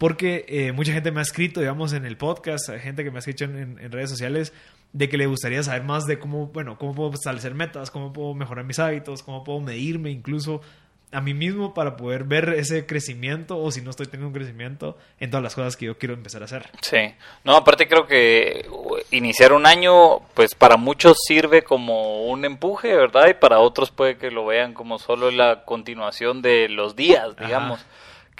Porque eh, mucha gente me ha escrito, digamos, en el podcast, gente que me ha escrito en, en, redes sociales, de que le gustaría saber más de cómo, bueno, cómo puedo establecer metas, cómo puedo mejorar mis hábitos, cómo puedo medirme incluso a mí mismo para poder ver ese crecimiento o si no estoy teniendo un crecimiento en todas las cosas que yo quiero empezar a hacer. Sí, no, aparte creo que iniciar un año, pues para muchos sirve como un empuje, ¿verdad? Y para otros puede que lo vean como solo la continuación de los días, digamos.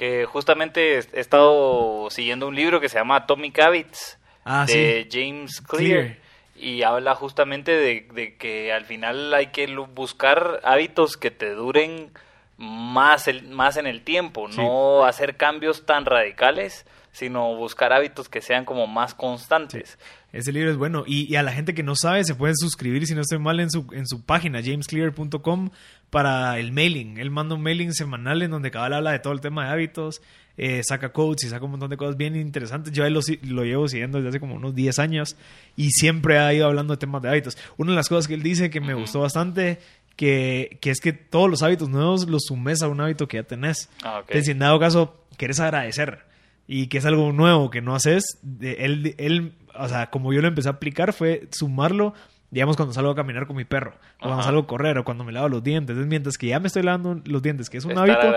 Que justamente he estado siguiendo un libro que se llama Atomic Habits ah, de James Clear. Y habla justamente de, de que al final hay que buscar hábitos que te duren más, el, más en el tiempo, no hacer cambios tan radicales, sino buscar hábitos que sean como más constantes. Ese libro es bueno. Y, a la gente que no sabe, se pueden suscribir, si no estoy mal, en su, en su página, jamesclear.com, para el mailing. Él manda un mailing semanal en donde cada vez habla de todo el tema de hábitos, eh, saca codes y saca un montón de cosas bien interesantes. Yo lo, lo llevo siguiendo desde hace como unos 10 años y siempre ha ido hablando de temas de hábitos. Una de las cosas que él dice que me gustó bastante que, que, es que todos los hábitos nuevos los sumes a un hábito que ya tenés. Ah, Entonces, si en dado caso quieres agradecer y que es algo nuevo que no haces, él, él, o sea, como yo lo empecé a aplicar fue sumarlo digamos cuando salgo a caminar con mi perro, o cuando salgo a correr, o cuando me lavo los dientes. Es mientras que ya me estoy lavando los dientes, que es un hábito,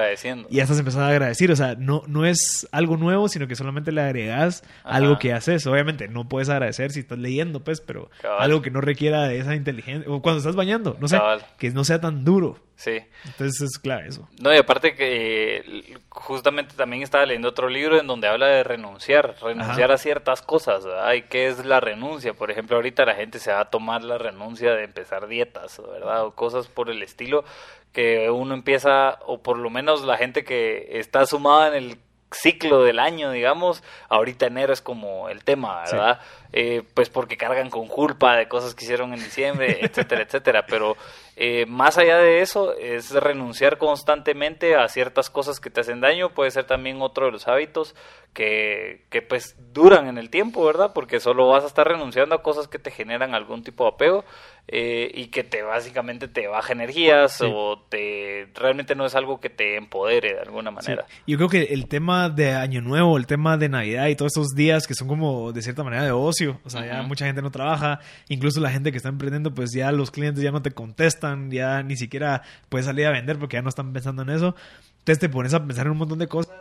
y ya estás empezando a agradecer. O sea, no, no es algo nuevo, sino que solamente le agregas algo que haces. Obviamente, no puedes agradecer si estás leyendo, pues, pero algo que no requiera de esa inteligencia. O cuando estás bañando, no sé, que no sea tan duro. Sí. Entonces es clave eso. No, y aparte que justamente también estaba leyendo otro libro en donde habla de renunciar, renunciar a ciertas cosas, ¿verdad? ¿Y qué es la renuncia? Por ejemplo, ahorita la gente se va a tomar la renuncia de empezar dietas, ¿verdad? O cosas por el estilo que uno empieza, o por lo menos la gente que está sumada en el ciclo del año, digamos, ahorita enero es como el tema, ¿verdad? Eh, pues porque cargan con culpa de cosas que hicieron en diciembre, etcétera, etcétera. Pero eh, más allá de eso, es renunciar constantemente a ciertas cosas que te hacen daño, puede ser también otro de los hábitos que, que pues duran en el tiempo, ¿verdad? Porque solo vas a estar renunciando a cosas que te generan algún tipo de apego eh, y que te básicamente te baja energías o te realmente no es algo que te empodere de alguna manera. Yo creo que el tema de Año Nuevo, el tema de Navidad y todos esos días que son como de cierta manera de ocio, o sea, ya mucha gente no trabaja, incluso la gente que está emprendiendo, pues ya los clientes ya no te contestan, ya ni siquiera puedes salir a vender porque ya no están pensando en eso. Entonces te pones a pensar en un montón de cosas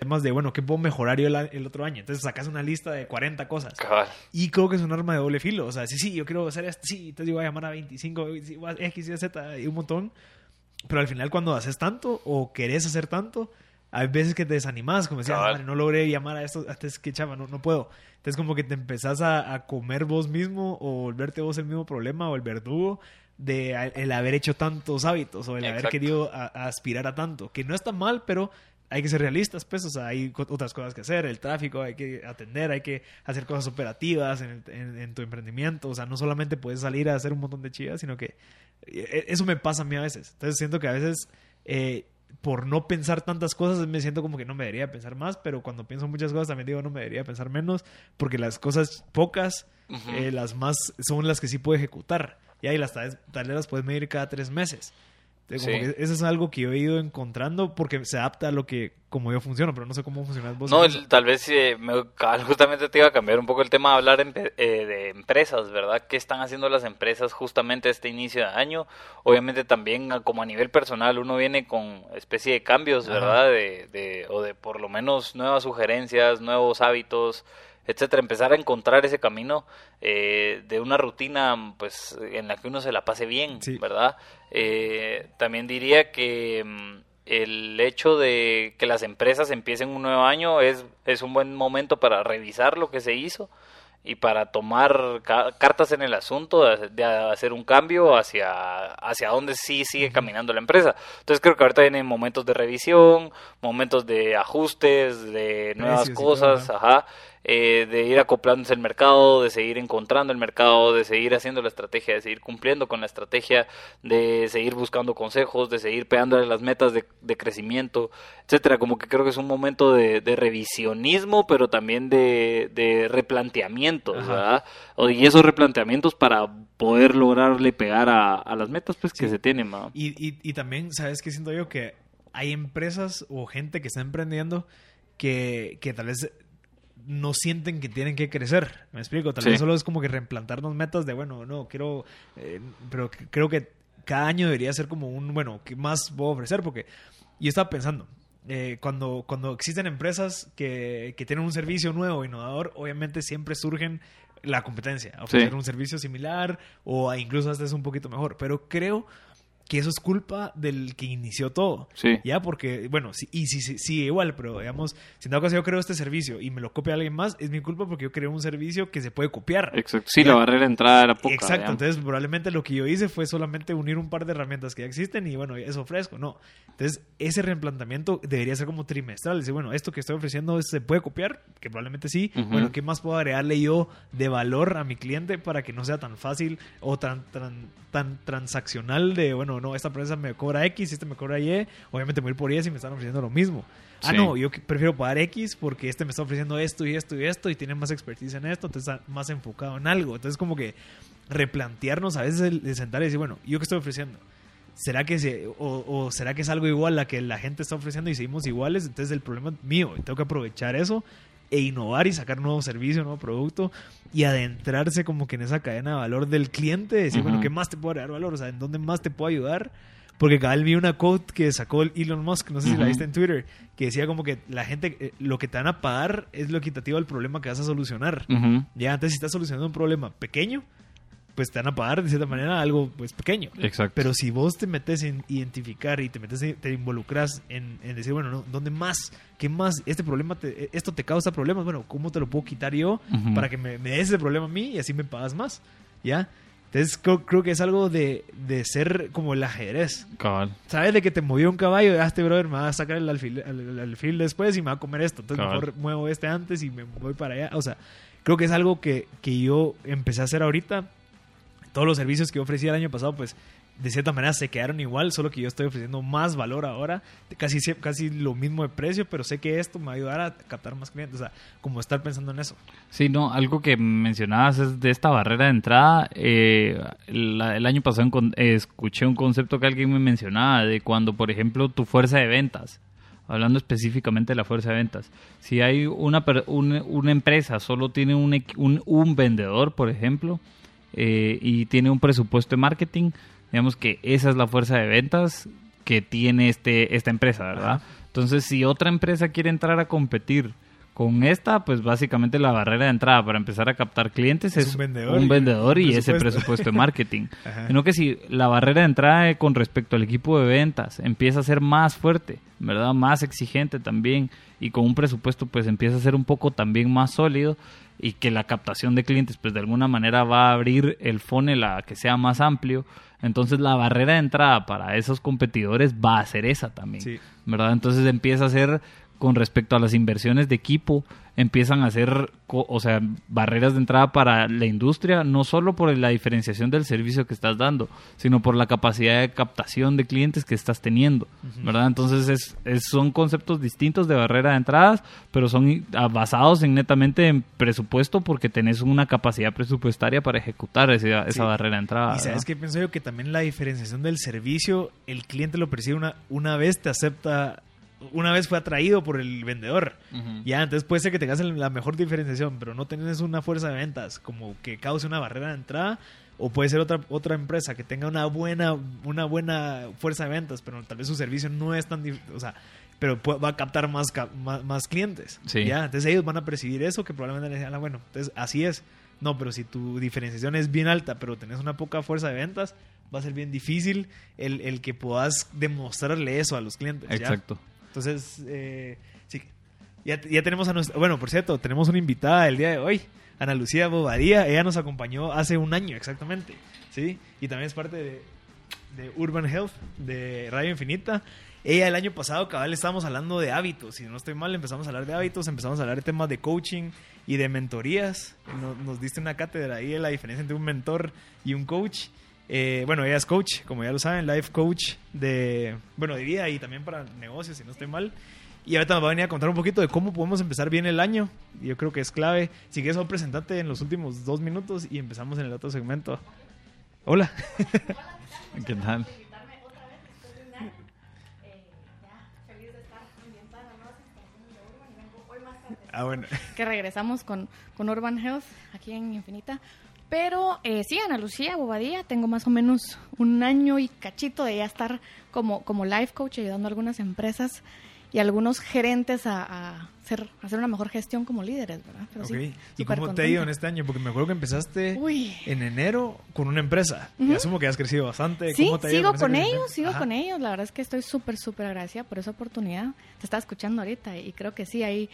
temas de, bueno, ¿qué puedo mejorar yo el, otro año? Entonces sacas una lista de 40 cosas. Y creo que es un arma de doble filo. O sea, sí, sí, yo quiero hacer esto, sí, entonces yo voy a llamar a 25, X, Y, Z y un montón. Pero al final cuando haces tanto o querés hacer tanto, hay veces que te desanimas, como decías, no logré llamar a esto, es que chava, no, no puedo. Entonces como que te empezás a, comer vos mismo o volverte vos el mismo problema o el verdugo de el haber hecho tantos hábitos o el haber querido aspirar a tanto, que no está mal, pero hay que ser realistas, pues, o sea, hay otras cosas que hacer, el tráfico, hay que atender, hay que hacer cosas operativas en, tu emprendimiento, o sea, no solamente puedes salir a hacer un montón de chivas, sino que eh, eso me pasa a mí a veces. Entonces siento que a veces, eh, por no pensar tantas cosas, me siento como que no me debería pensar más, pero cuando pienso muchas cosas también digo no me debería pensar menos, porque las cosas pocas, eh, las más, son las que sí puedo ejecutar. Y ahí las tareas, las puedes medir cada tres meses eso es algo que yo he ido encontrando porque se adapta a lo que, como yo funciono, pero no sé cómo funcionas vos. No, tal vez eh, justamente te iba a cambiar un poco el tema de hablar eh, de empresas, ¿verdad? ¿Qué están haciendo las empresas justamente este inicio de año? Obviamente también como a nivel personal uno viene con especie de cambios, ¿verdad? De, de, o de por lo menos nuevas sugerencias, nuevos hábitos, etcétera, empezar a encontrar ese camino eh, de una rutina pues en la que uno se la pase bien, ¿verdad? Eh, también diría que mm, el hecho de que las empresas empiecen un nuevo año es, es un buen momento para revisar lo que se hizo y para tomar cartas en el asunto de, hacer un cambio hacia, hacia donde sí sigue caminando la empresa. Entonces creo que ahorita vienen momentos de revisión, momentos de ajustes, de nuevas cosas, ajá. Eh, de ir acoplándose al mercado, de seguir encontrando el mercado, de seguir haciendo la estrategia, de seguir cumpliendo con la estrategia, de seguir buscando consejos, de seguir pegándole las metas de, crecimiento, etcétera. Como que creo que es un momento de, revisionismo, pero también de, replanteamientos, ¿verdad? Y esos replanteamientos para poder lograrle pegar a, las metas pues que se tienen. Y, y, y también, ¿sabes qué siento yo? Que hay empresas o gente que está emprendiendo que, que tal vez no sienten que tienen que crecer. ¿Me explico? Tal vez solo es como que reimplantarnos metas de, bueno, no, quiero, eh, pero creo que cada año debería ser como un, bueno, ¿qué más puedo ofrecer? Porque yo estaba pensando, eh, cuando, cuando existen empresas que, que, tienen un servicio nuevo, innovador, obviamente siempre surgen la competencia, ofrecer un servicio similar o incluso hasta es un poquito mejor. Pero creo que eso es culpa del que inició todo. Sí. Ya, porque, bueno, sí, y sí, sí, igual, pero digamos, si en dado caso yo creo este servicio y me lo copia alguien más, es mi culpa porque yo creo un servicio que se puede copiar. Exacto. Sí, la barrera de entrada era poca. Exacto. Entonces, probablemente lo que yo hice fue solamente unir un par de herramientas que ya existen y, bueno, eso ofrezco. No. Entonces, ese reimplantamiento debería ser como trimestral. Decir, bueno, esto que estoy ofreciendo se puede copiar, que probablemente sí. Bueno, ¿qué más puedo agregarle yo de valor a mi cliente para que no sea tan fácil o tan, tan, tan transaccional de, bueno, no, esta empresa me cobra X, este me cobra Y, obviamente voy a ir por Y si me están ofreciendo lo mismo. Ah, no, yo prefiero pagar X porque este me está ofreciendo esto y esto y esto y tiene más expertise en esto, entonces está más enfocado en algo. Entonces como que replantearnos a veces de sentar y decir, bueno, ¿yo qué estoy ofreciendo? ¿Será que se, o, será que es algo igual a que la gente está ofreciendo y seguimos iguales? Entonces el problema es mío, tengo que aprovechar eso e innovar y sacar nuevo servicio, nuevo producto y adentrarse como que en esa cadena de valor del cliente, decir, bueno, ¿qué más te puedo dar valor? O sea, ¿en dónde más te puedo ayudar? Porque cabal vi una quote que sacó Elon Musk, no sé si la viste en Twitter, que decía como que la gente, eh, lo que te van a pagar es lo equitativo al problema que vas a solucionar. Ya antes si estás solucionando un problema pequeño, pues te van a pagar de cierta manera algo pues pequeño. Exacto. Pero si vos te metes en identificar y te metes te involucras en, decir, bueno, ¿dónde más? ¿Qué más? Este problema, te, esto te causa problemas. Bueno, ¿cómo te lo puedo quitar yo para que me, me des ese problema a mí y así me pagas más? ¿Ya? Entonces creo, que es algo de, de, ser como el ajedrez. Cabal. Sabes de que te movió un caballo, ya este brother me va a sacar el alfil, el, después y me va a comer esto. Entonces mejor muevo este antes y me voy para allá. O sea, creo que es algo que, que yo empecé a hacer ahorita todos los servicios que ofrecí el año pasado, pues de cierta manera se quedaron igual, solo que yo estoy ofreciendo más valor ahora, casi, casi lo mismo de precio, pero sé que esto me va a ayudar a captar más clientes, o sea, como estar pensando en eso. Sí, no, algo que mencionabas es de esta barrera de entrada. Eh, el año pasado escuché un concepto que alguien me mencionaba de cuando, por ejemplo, tu fuerza de ventas, hablando específicamente de la fuerza de ventas, si hay una, una, empresa, solo tiene un, un, un vendedor, por ejemplo, eh, y tiene un presupuesto de marketing, digamos que esa es la fuerza de ventas que tiene este, esta empresa, ¿verdad? Entonces, si otra empresa quiere entrar a competir con esta, pues básicamente la barrera de entrada para empezar a captar clientes es, un vendedor, y, ese presupuesto de marketing. Sino que si la barrera de entrada con respecto al equipo de ventas empieza a ser más fuerte, ¿verdad? Más exigente también y con un presupuesto pues empieza a ser un poco también más sólido, y que la captación de clientes pues de alguna manera va a abrir el funnel a que sea más amplio, entonces la barrera de entrada para esos competidores va a ser esa también, ¿verdad? Entonces empieza a ser con respecto a las inversiones de equipo, empiezan a ser, o sea, barreras de entrada para la industria, no solo por la diferenciación del servicio que estás dando, sino por la capacidad de captación de clientes que estás teniendo, ¿verdad? Entonces es, son conceptos distintos de barrera de entradas, pero son basados en netamente en presupuesto porque tenés una capacidad presupuestaria para ejecutar esa, esa barrera de entrada. Y sabes que pienso yo que también la diferenciación del servicio, el cliente lo percibe una, una vez, te acepta una vez fue atraído por el vendedor. Ya, entonces puede ser que tengas la mejor diferenciación, pero no tienes una fuerza de ventas como que cause una barrera de entrada. O puede ser otra, otra empresa que tenga una buena, una buena fuerza de ventas, pero tal vez su servicio no es tan... O sea, pero va a captar más, más, clientes. ¿ya? Entonces ellos van a percibir eso que probablemente les digan, ah, bueno, entonces así es. No, pero si tu diferenciación es bien alta, pero tenés una poca fuerza de ventas, va a ser bien difícil el, el que puedas demostrarle eso a los clientes. Exacto. Entonces, eh, sí. Ya, ya tenemos a nuestra... Bueno, por cierto, tenemos una invitada el día de hoy. Ana Lucía Bobadía. Ella nos acompañó hace un año exactamente. ¿Sí? Y también es parte de, de Urban Health, de Radio Infinita. Ella el año pasado, cabal, estábamos hablando de hábitos. Si no estoy mal, empezamos a hablar de hábitos, empezamos a hablar de temas de coaching y de mentorías. Nos, nos diste una cátedra ahí de la diferencia entre un mentor y un coach. Eh, bueno, ella es coach, como ya lo saben, life coach de, bueno, de vida y también para negocios, si no estoy mal. Y ahorita nos va a venir a contar un poquito de cómo podemos empezar bien el año. Yo creo que es clave. Si quieres, presentarte en los últimos dos minutos y empezamos en el otro segmento. Hola. ¿Qué tal? Ah, bueno. Que regresamos con, con Urban Health aquí en Infinita. Pero eh, sí, Ana Lucía Bobadilla, tengo más o menos un año y cachito de ya estar como, como life coach ayudando a algunas empresas y a algunos gerentes a, a hacer, a hacer una mejor gestión como líderes, ¿verdad? Pero sí, Ok. ¿Y cómo te ha ido en este año? Porque me acuerdo que empezaste Uy. en enero con una empresa. Y asumo que has crecido bastante. Sí, ¿Cómo te ha ido sigo con ellos, sigo Ajá. con ellos. La verdad es que estoy súper, súper agradecida por esa oportunidad. Te estaba escuchando ahorita y creo que sí, hay,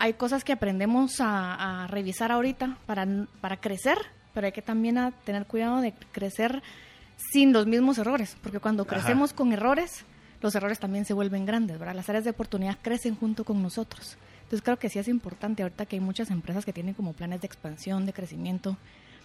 hay cosas que aprendemos a, a revisar ahorita para, para crecer, pero hay que también a tener cuidado de crecer sin los mismos errores, porque cuando Ajá. crecemos con errores, los errores también se vuelven grandes, ¿verdad? Las áreas de oportunidad crecen junto con nosotros. Entonces creo que sí es importante ahorita que hay muchas empresas que tienen como planes de expansión, de crecimiento,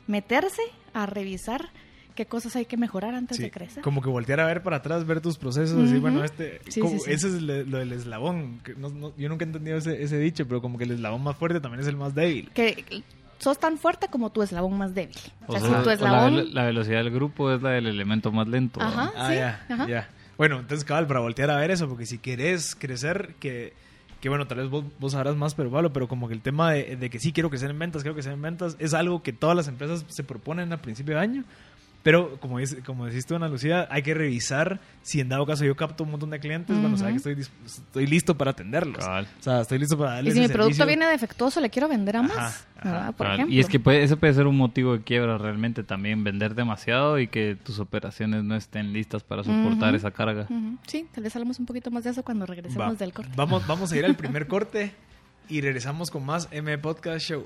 meterse a revisar qué cosas hay que mejorar antes Sí, de crecer. Como que voltear a ver para atrás, ver tus procesos, decir, Ujú. bueno, este, Sí, sí, ese es le- lo del eslabón. no- no- yo nunca he entendido ese, ese dicho, pero como que el eslabón más fuerte también es el más débil. que sos tan fuerte como tu eslabón más débil. O O sea, sea, si tu la, eslabón... velo- la velocidad del grupo es la del elemento más lento. Ajá. Ah, sí, ya, ajá. ya. Bueno, entonces, cabal, para voltear a ver eso, porque si querés crecer, que, que bueno, tal vez vos, vos sabrás más, pero Pablo, pero como que el tema de, de que sí quiero crecer en ventas, quiero crecer en ventas, es algo que todas las empresas se proponen al principio de año. Pero como, dice, como decís tú, Ana Lucía, hay que revisar si en dado caso yo capto un montón de clientes, bueno, Ujú. sabe que estoy, estoy listo para atenderlos. O sea, estoy listo para Y darles si mi producto servicio. viene defectuoso, le quiero vender a más. Ajá, ajá. ¿verdad? Por ejemplo. Y es que puede, ese puede ser un motivo de quiebra realmente también, vender demasiado y que tus operaciones no estén listas para soportar esa carga. Sí, tal vez hablamos un poquito más de eso cuando regresemos Va. del corte. Vamos, vamos a ir al primer corte y regresamos con más M Podcast Show.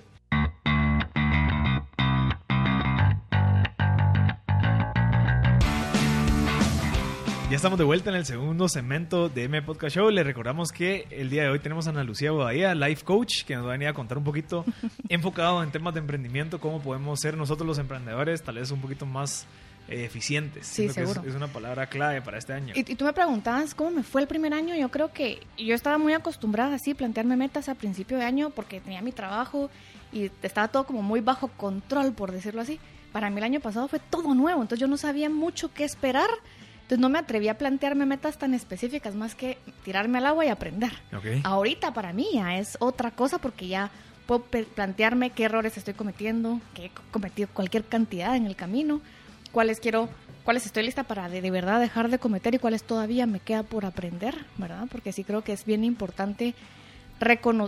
Ya estamos de vuelta en el segundo segmento de M Podcast Show. Les recordamos que el día de hoy tenemos a Ana Lucía Bobadilla, Life Coach, que nos va a venir a contar un poquito enfocado en temas de emprendimiento, cómo podemos ser nosotros los emprendedores tal vez un poquito más eh, eficientes. Sí, Siento que es- seguro. es una palabra clave para este año. Y, y tú me preguntabas cómo me fue el primer año. Yo creo que yo estaba muy acostumbrada así, plantearme metas a principio de año porque tenía mi trabajo y estaba todo como muy bajo control, por decirlo así. Para mí el año pasado fue todo nuevo, entonces yo no sabía mucho qué esperar. Entonces no me atreví a plantearme metas tan específicas más que tirarme al agua y aprender. Ok. Ahorita para mí ya es otra cosa porque ya puedo plantearme qué errores estoy cometiendo, que he cometido cualquier cantidad en el camino, cuáles quiero, cuáles estoy lista para de, de verdad dejar de cometer y cuáles todavía me queda por aprender, ¿verdad? Porque sí creo que es bien importante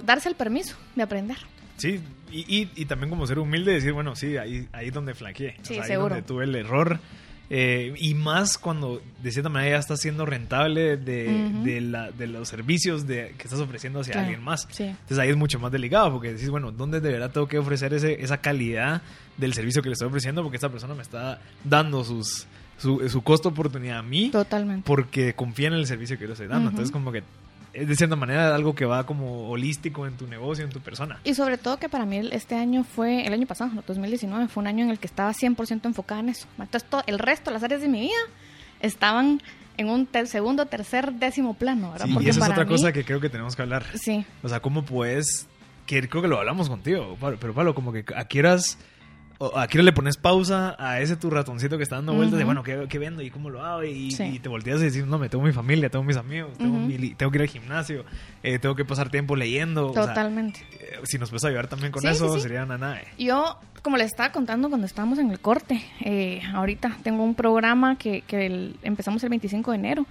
darse el permiso de aprender. Sí, y, y, y también como ser humilde decir, bueno, sí, ahí, ahí donde flaqueé. Sí, ahí seguro. donde tuve el error. Eh, y más cuando de cierta manera ya estás siendo rentable de, de, la, de los servicios de, que estás ofreciendo hacia Claro, alguien más. sí. Entonces ahí es mucho más delicado porque decís, bueno, ¿dónde de verdad tengo que ofrecer ese, esa calidad del servicio que le estoy ofreciendo? Porque esta persona me está dando sus, su, su costo oportunidad a mí Totalmente. porque confía en el servicio que yo le estoy dando. Entonces como que es de cierta manera algo que va como holístico en tu negocio, en tu persona. Y sobre todo que para mí este año fue, el año pasado, no, 2019, fue un año en el que estaba 100% enfocada en eso. Entonces todo, el resto, las áreas de mi vida, estaban en un ter- segundo, tercer, décimo plano, ¿verdad? Sí, Porque y esa es otra mí- cosa que creo que tenemos que hablar. Sí, O sea, ¿cómo puedes? Que creo que lo hablamos contigo, pero Pablo, como que a qué horas, o a qué le pones pausa a ese tu ratoncito que está dando vueltas de, Ujú. bueno, ¿qué, qué vendo y cómo lo hago? Y, Sí. y te volteas y decir, no, me tengo mi familia, tengo mis amigos, tengo, mi li- tengo que ir al gimnasio, eh, tengo que pasar tiempo leyendo. o sea, totalmente. eh, si nos puedes ayudar también con Sí, eso, sí, sería nada. Yo, como les estaba contando cuando estábamos en el corte, eh, ahorita tengo un programa que, que el- empezamos el 25 de enero.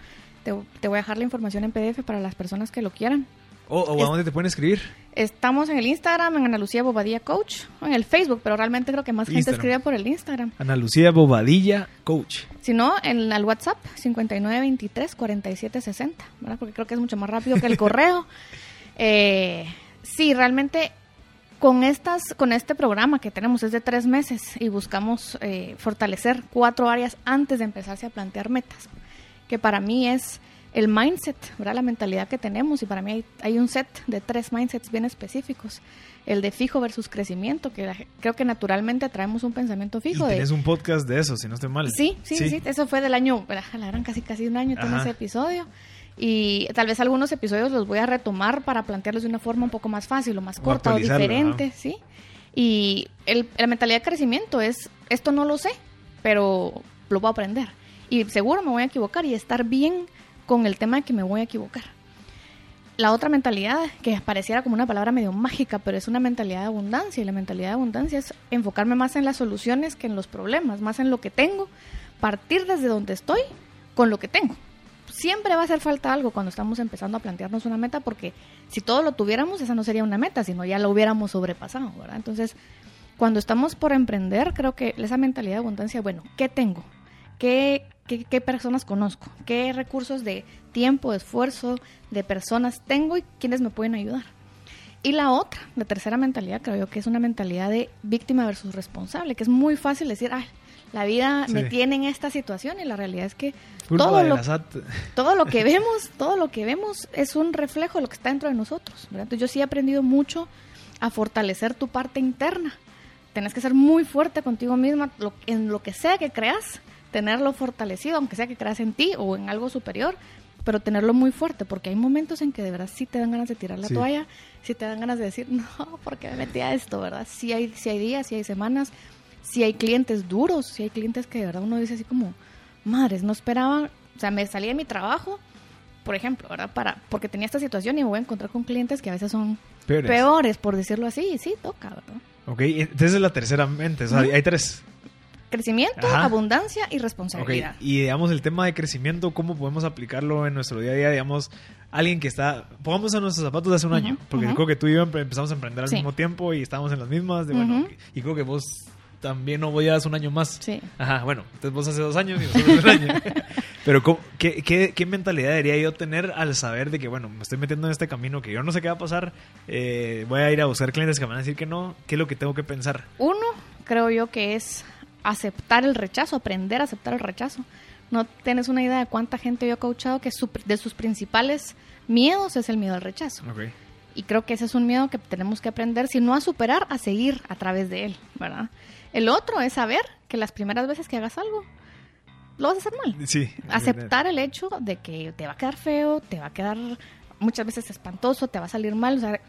Te, te voy a dejar la información en PDF para las personas que lo quieran. O, o a Es- dónde te pueden escribir. Estamos en el Instagram, en Ana Lucía Bobadilla Coach, o en el Facebook, pero realmente creo que más gente escribe por el Instagram. Ana Lucía Bobadilla, coach. Si no, en el WhatsApp, 5923-4760, ¿verdad? Porque creo que es mucho más rápido que el correo. Eh, sí, realmente con estas, con este programa que tenemos es de tres meses y buscamos eh, fortalecer cuatro áreas antes de empezarse a plantear metas, que para mí es el mindset, ¿verdad? la mentalidad que tenemos y para mí hay, hay un set de tres mindsets bien específicos el de fijo versus crecimiento, que creo que naturalmente traemos un pensamiento fijo. Tienes un podcast de eso, si no estoy mal. Sí, sí, sí, eso fue del año, la casi casi un año tiene ese episodio. Y tal vez algunos episodios los voy a retomar para plantearlos de una forma un poco más fácil o más corta o diferente, ¿sí? Y el, la mentalidad de crecimiento es, esto no lo sé, pero lo voy a aprender. Y seguro me voy a equivocar y estar bien con el tema de que me voy a equivocar la otra mentalidad, que pareciera como una palabra medio mágica, pero es una mentalidad de abundancia. Y la mentalidad de abundancia es enfocarme más en las soluciones que en los problemas, más en lo que tengo, partir desde donde estoy con lo que tengo. Siempre va a hacer falta algo cuando estamos empezando a plantearnos una meta, porque si todo lo tuviéramos, esa no sería una meta, sino ya lo hubiéramos sobrepasado, ¿verdad? Entonces, cuando estamos por emprender, creo que esa mentalidad de abundancia, bueno, ¿qué tengo? ¿Qué, qué, personas conozco, qué recursos de tiempo, de esfuerzo, de personas tengo y quiénes me pueden ayudar. Y la otra, la tercera mentalidad, creo yo que es una mentalidad de víctima versus responsable, que es muy fácil decir, ay, la vida me tiene en esta situación y la realidad es que todo lo, todo lo que vemos, todo lo que vemos es un reflejo de lo que está dentro de nosotros. Entonces yo sí he aprendido mucho a fortalecer tu parte interna. Tienes que ser muy fuerte contigo misma en lo que sea que creas tenerlo fortalecido, aunque sea que creas en ti o en algo superior, pero tenerlo muy fuerte, porque hay momentos en que de verdad sí te dan ganas de tirar la toalla, sí te dan ganas de decir, no, porque me metí a esto, ¿verdad? Sí hay, sí hay días, sí hay semanas, sí hay clientes duros, sí hay clientes que de verdad uno dice así como, madres, no esperaban, o sea, me salí de mi trabajo, por ejemplo, ¿verdad? Para, porque tenía esta situación y me voy a encontrar con clientes que a veces son peores, por decirlo así, y sí, toca, ¿verdad? Ok, entonces es la tercera mente, o sea, hay tres. Crecimiento, abundancia y responsabilidad. Y digamos, el tema de crecimiento, ¿cómo podemos aplicarlo en nuestro día a día? Digamos, alguien que está, pongamos a nuestros zapatos de hace un año, porque creo que tú y yo empezamos a emprender al mismo tiempo y estábamos en las mismas, de, bueno, y creo que vos también no voy a hacer un año más. Sí. Ajá, bueno, entonces vos hace dos años y nosotros un año. Pero qué, qué, qué, mentalidad debería yo tener al saber de que, bueno, me estoy metiendo en este camino que yo no sé qué va a pasar, eh, voy a ir a buscar clientes que me van a decir que no, ¿qué es lo que tengo que pensar? Uno, creo yo que es aceptar el rechazo, aprender a aceptar el rechazo. No tienes una idea de cuánta gente yo he coachado que de sus principales miedos es el miedo al rechazo. Y creo que ese es un miedo que tenemos que aprender, si no a superar, a seguir a través de él, ¿verdad? El otro es saber que las primeras veces que hagas algo, lo vas a hacer mal. Sí. Aceptar el hecho de que te va a quedar feo, te va a quedar muchas veces espantoso, te va a salir mal. O sea,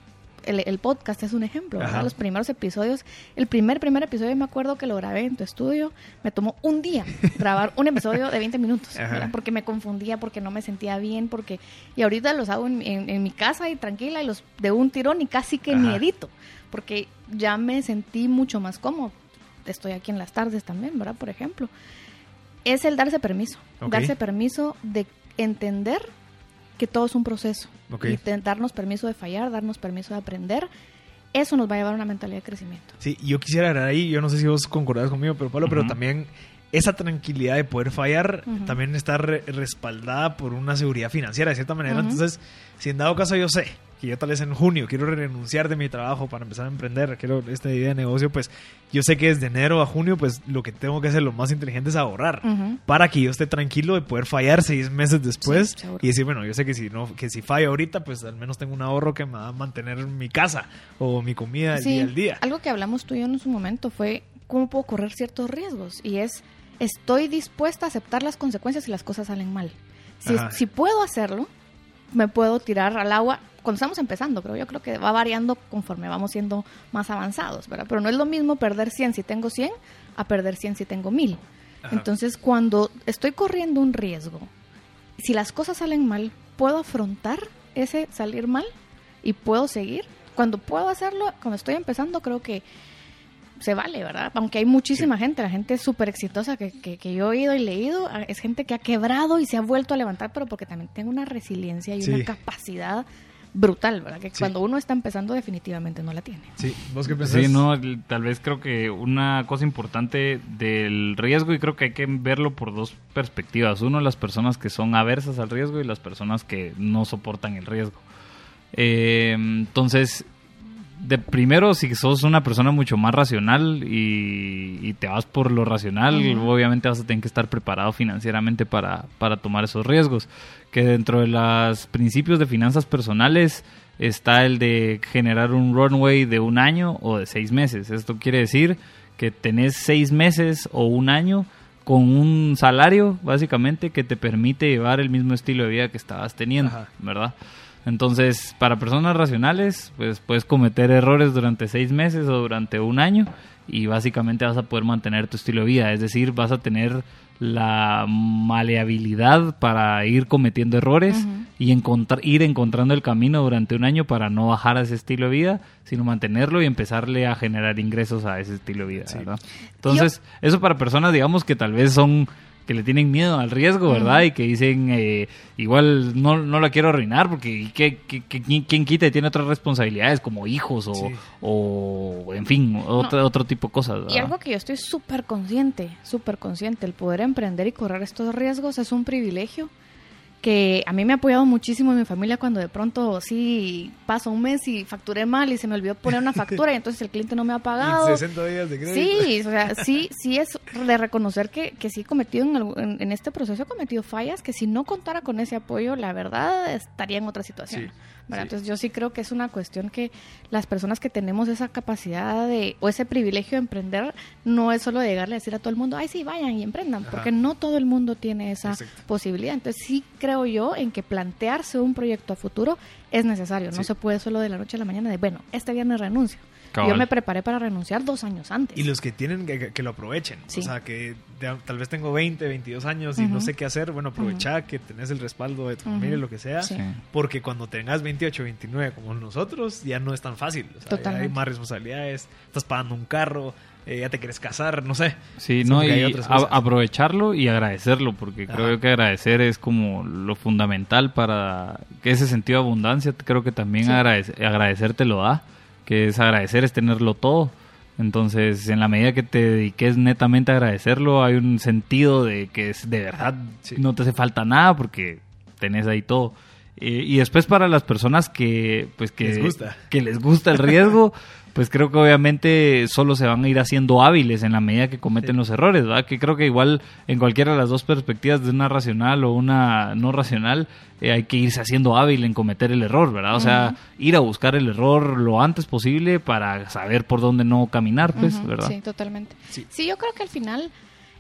el, podcast es un ejemplo, Los primeros episodios, el primer, primer episodio me acuerdo que lo grabé en tu estudio, me tomó un día grabar un episodio de 20 minutos, porque me confundía, porque no me sentía bien, porque, y ahorita los hago en, mi casa y tranquila, y los de un tirón y casi que ni edito, porque ya me sentí mucho más cómodo. Estoy aquí en las tardes también, ¿verdad? Por ejemplo. Es el darse permiso, darse permiso de entender que todo es un proceso. Y darnos permiso de fallar, darnos permiso de aprender, eso nos va a llevar a una mentalidad de crecimiento. Sí, yo quisiera agregar ahí, yo no sé si vos concordás conmigo, pero Pablo, pero también esa tranquilidad de poder fallar también está respaldada por una seguridad financiera de cierta manera. Entonces, si en dado caso yo sé que yo tal vez en junio quiero renunciar de mi trabajo para empezar a emprender, quiero esta idea de negocio, pues yo sé que desde enero a junio, pues lo que tengo que hacer lo más inteligente es ahorrar para que yo esté tranquilo de poder fallar seis meses después y decir, bueno, yo sé que si no, que si fallo ahorita, pues al menos tengo un ahorro que me va a mantener mi casa o mi comida el día al día. Algo que hablamos tú y yo en su momento fue cómo puedo correr ciertos riesgos y es estoy dispuesta a aceptar las consecuencias si las cosas salen mal. Si, si puedo hacerlo, me puedo tirar al agua cuando estamos empezando, pero yo creo que va variando conforme vamos siendo más avanzados, ¿verdad? Pero no es lo mismo perder 100 si tengo 100 a perder 100 si tengo 1000. Entonces, cuando estoy corriendo un riesgo, si las cosas salen mal, ¿puedo afrontar ese salir mal y puedo seguir? Cuando puedo hacerlo, cuando estoy empezando, creo que se vale, ¿verdad? Aunque hay muchísima gente, la gente súper exitosa que, que, yo he oído y leído, es gente que ha quebrado y se ha vuelto a levantar, pero porque también tiene una resiliencia y una capacidad brutal, ¿verdad? Que cuando uno está empezando definitivamente no la tiene. Sí, ¿vos qué pensás? Sí, no, tal vez creo que una cosa importante del riesgo y creo que hay que verlo por dos perspectivas. Uno, las personas que son aversas al riesgo y las personas que no soportan el riesgo. Eh, entonces, de primero, si sos una persona mucho más racional y, te vas por lo racional, obviamente vas a tener que estar preparado financieramente para, para tomar esos riesgos. Que dentro de los principios de finanzas personales está el de generar un runway de un año o de seis meses. Esto quiere decir que tenés seis meses o un año con un salario, básicamente, que te permite llevar el mismo estilo de vida que estabas teniendo, ¿verdad? Entonces, para personas racionales, pues puedes cometer errores durante seis meses o durante un año y básicamente vas a poder mantener tu estilo de vida. Es decir, vas a tener la maleabilidad para ir cometiendo errores y encontrar, ir encontrando el camino durante un año para no bajar a ese estilo de vida, sino mantenerlo y empezarle a generar ingresos a ese estilo de vida. Entonces, eso para personas, digamos, que tal vez son que le tienen miedo al riesgo, ¿verdad? Y que dicen, eh, igual no, no la quiero arruinar porque ¿qué, quién quita y tiene otras responsabilidades como hijos o, o en fin, otro, otro tipo de cosas. Y algo que yo estoy súper consciente, súper consciente, el poder emprender y correr estos riesgos es un privilegio que a mí me ha apoyado muchísimo en mi familia cuando de pronto sí paso un mes y facturé mal y se me olvidó poner una factura y entonces el cliente no me ha pagado. 60 días de crédito. Sí, o sea, sí, sí es de reconocer que, que sí he cometido en, en, este proceso, he cometido fallas que si no contara con ese apoyo, la verdad estaría en otra situación. Entonces yo sí creo que es una cuestión que las personas que tenemos esa capacidad de, o ese privilegio de emprender, no es solo llegarle a decir a todo el mundo, ay sí, vayan y emprendan, porque no todo el mundo tiene esa posibilidad. Entonces sí creo yo en que plantearse un proyecto a futuro es necesario. No se puede solo de la noche a la mañana de, bueno, este viernes renuncio. Yo me preparé para renunciar dos años antes. Y los que tienen que, lo aprovechen. O sea, que tal vez tengo 20, 22 años y no sé qué hacer. Bueno, aprovecha que tenés el respaldo de tu familia, lo que sea. Porque cuando tengas 28, 29 como nosotros, ya no es tan fácil. O sea, hay más responsabilidades. Estás pagando un carro. Eh, ya te quieres casar, no sé. Sí, no, y aprovecharlo y agradecerlo, porque creo que agradecer es como lo fundamental para que ese sentido de abundancia, creo que también agradecer te lo da, que es agradecer, es tenerlo todo. Entonces, en la medida que te dediques netamente a agradecerlo, hay un sentido de que es de verdad no te hace falta nada porque tenés ahí todo. Eh, y después para las personas que pues que les gusta, que les gusta el riesgo, pues creo que obviamente solo se van a ir haciendo hábiles en la medida que cometen los errores, ¿verdad? Que creo que igual en cualquiera de las dos perspectivas, de una racional o una no racional, eh, hay que irse haciendo hábil en cometer el error, ¿verdad? O sea, ir a buscar el error lo antes posible para saber por dónde no caminar, pues, ¿verdad? Sí, totalmente. sí, yo creo que al final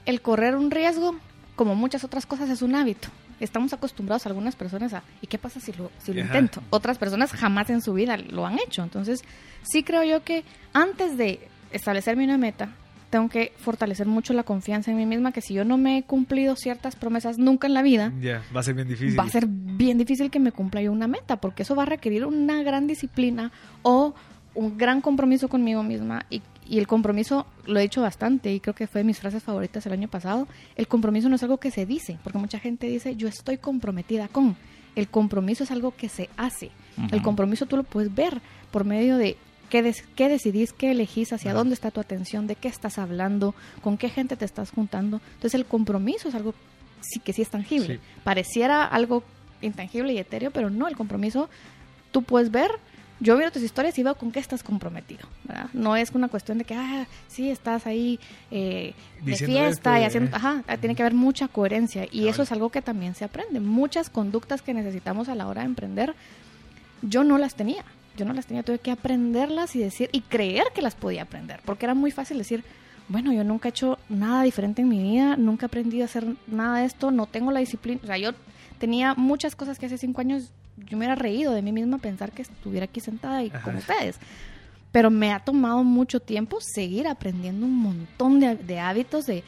el correr un riesgo, como muchas otras cosas, es un hábito estamos acostumbrados algunas personas a, ¿y qué pasa si lo, si lo intento? Otras personas jamás en su vida lo han hecho. Entonces, sí creo yo que antes de establecerme una meta, tengo que fortalecer mucho la confianza en mí misma, que si yo no me he cumplido ciertas promesas nunca en la vida, va a ser bien difícil. Va a ser bien difícil que me cumpla yo una meta, porque eso va a requerir una gran disciplina o un gran compromiso conmigo misma y, y, el compromiso, lo he dicho bastante y creo que fue de mis frases favoritas el año pasado, el compromiso no es algo que se dice, porque mucha gente dice yo estoy comprometida con, el compromiso es algo que se hace, el compromiso tú lo puedes ver por medio de qué, qué decidís, qué elegís, hacia dónde está tu atención, de qué estás hablando, con qué gente te estás juntando, entonces el compromiso es algo sí que sí es tangible, pareciera algo intangible y etéreo, pero no, el compromiso tú puedes ver yo veo tus historias y veo con qué estás comprometido. ¿verdad? No es una cuestión de que, ah, sí, estás ahí eh, de fiesta y haciendo... Ajá, tiene que haber mucha coherencia y eso es algo que también se aprende. Muchas conductas que necesitamos a la hora de emprender, yo no las tenía. Yo no las tenía, tuve que aprenderlas y decir, y creer que las podía aprender, porque era muy fácil decir, bueno, yo nunca he hecho nada diferente en mi vida, nunca he aprendido a hacer nada de esto, no tengo la disciplina, o sea, yo tenía muchas cosas que hace cinco años yo me hubiera reído de mí misma pensar que estuviera aquí sentada y con ustedes. Pero me ha tomado mucho tiempo seguir aprendiendo un montón de, hábitos de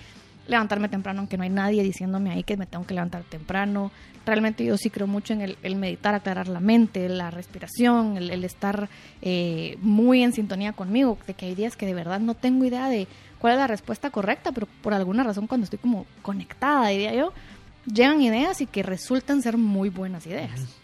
levantarme temprano, aunque no hay nadie diciéndome ahí que me tengo que levantar temprano. Realmente yo sí creo mucho en el, meditar, aclarar la mente, la respiración, el, estar eh, muy en sintonía conmigo, de que hay días que de verdad no tengo idea de cuál es la respuesta correcta, pero por alguna razón cuando estoy como conectada, diría yo, llegan ideas y que resultan ser muy buenas ideas.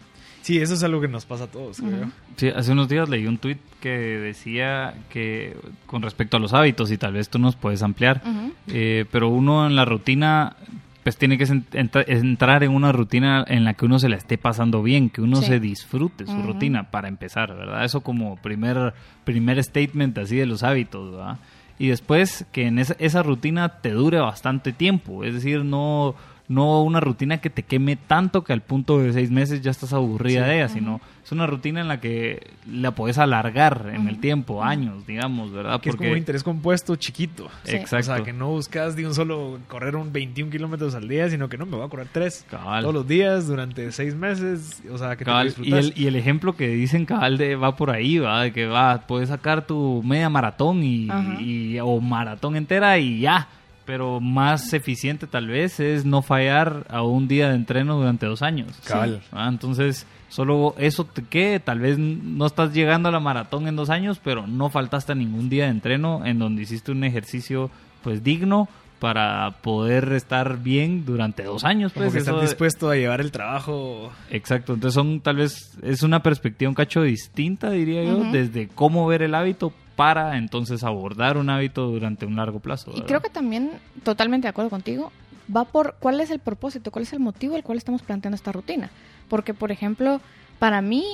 Sí, eso es algo que nos pasa a todos, creo. Sí, hace unos días leí un tuit que decía que con respecto a los hábitos, y tal vez tú nos puedes ampliar, eh, pero uno en la rutina pues tiene que entrar en una rutina en la que uno se la esté pasando bien, que uno se disfrute su rutina para empezar, ¿verdad? Eso como primer, primer statement así de los hábitos, ¿verdad? Y después que en esa, esa rutina te dure bastante tiempo, es decir, no no una rutina que te queme tanto que al punto de seis meses ya estás aburrida de ella, sino es una rutina en la que la puedes alargar en el tiempo, años, digamos, ¿verdad? Que Porque... es como un interés compuesto chiquito. Exacto. O sea, que no buscas de un solo correr un 21 kilómetros al día, sino que no, me voy a correr tres todos los días durante seis meses, o sea, que te y el, y el ejemplo que dicen cabal de, va por ahí, va, de que va, puedes sacar tu media maratón y, y o maratón entera y ya pero más eficiente tal vez es no fallar a un día de entreno durante dos años. Cabal. Ah, entonces, solo eso te que tal vez no estás llegando a la maratón en dos años, pero no faltaste a ningún día de entreno en donde hiciste un ejercicio pues digno para poder estar bien durante dos años. Pues, Como que dispuesto a llevar el trabajo. Exacto, entonces son tal vez, es una perspectiva un cacho distinta, diría yo, desde cómo ver el hábito para entonces abordar un hábito durante un largo plazo. Y creo que también, totalmente de acuerdo contigo, va por cuál es el propósito, cuál es el motivo al cual estamos planteando esta rutina. Porque, por ejemplo, para mí,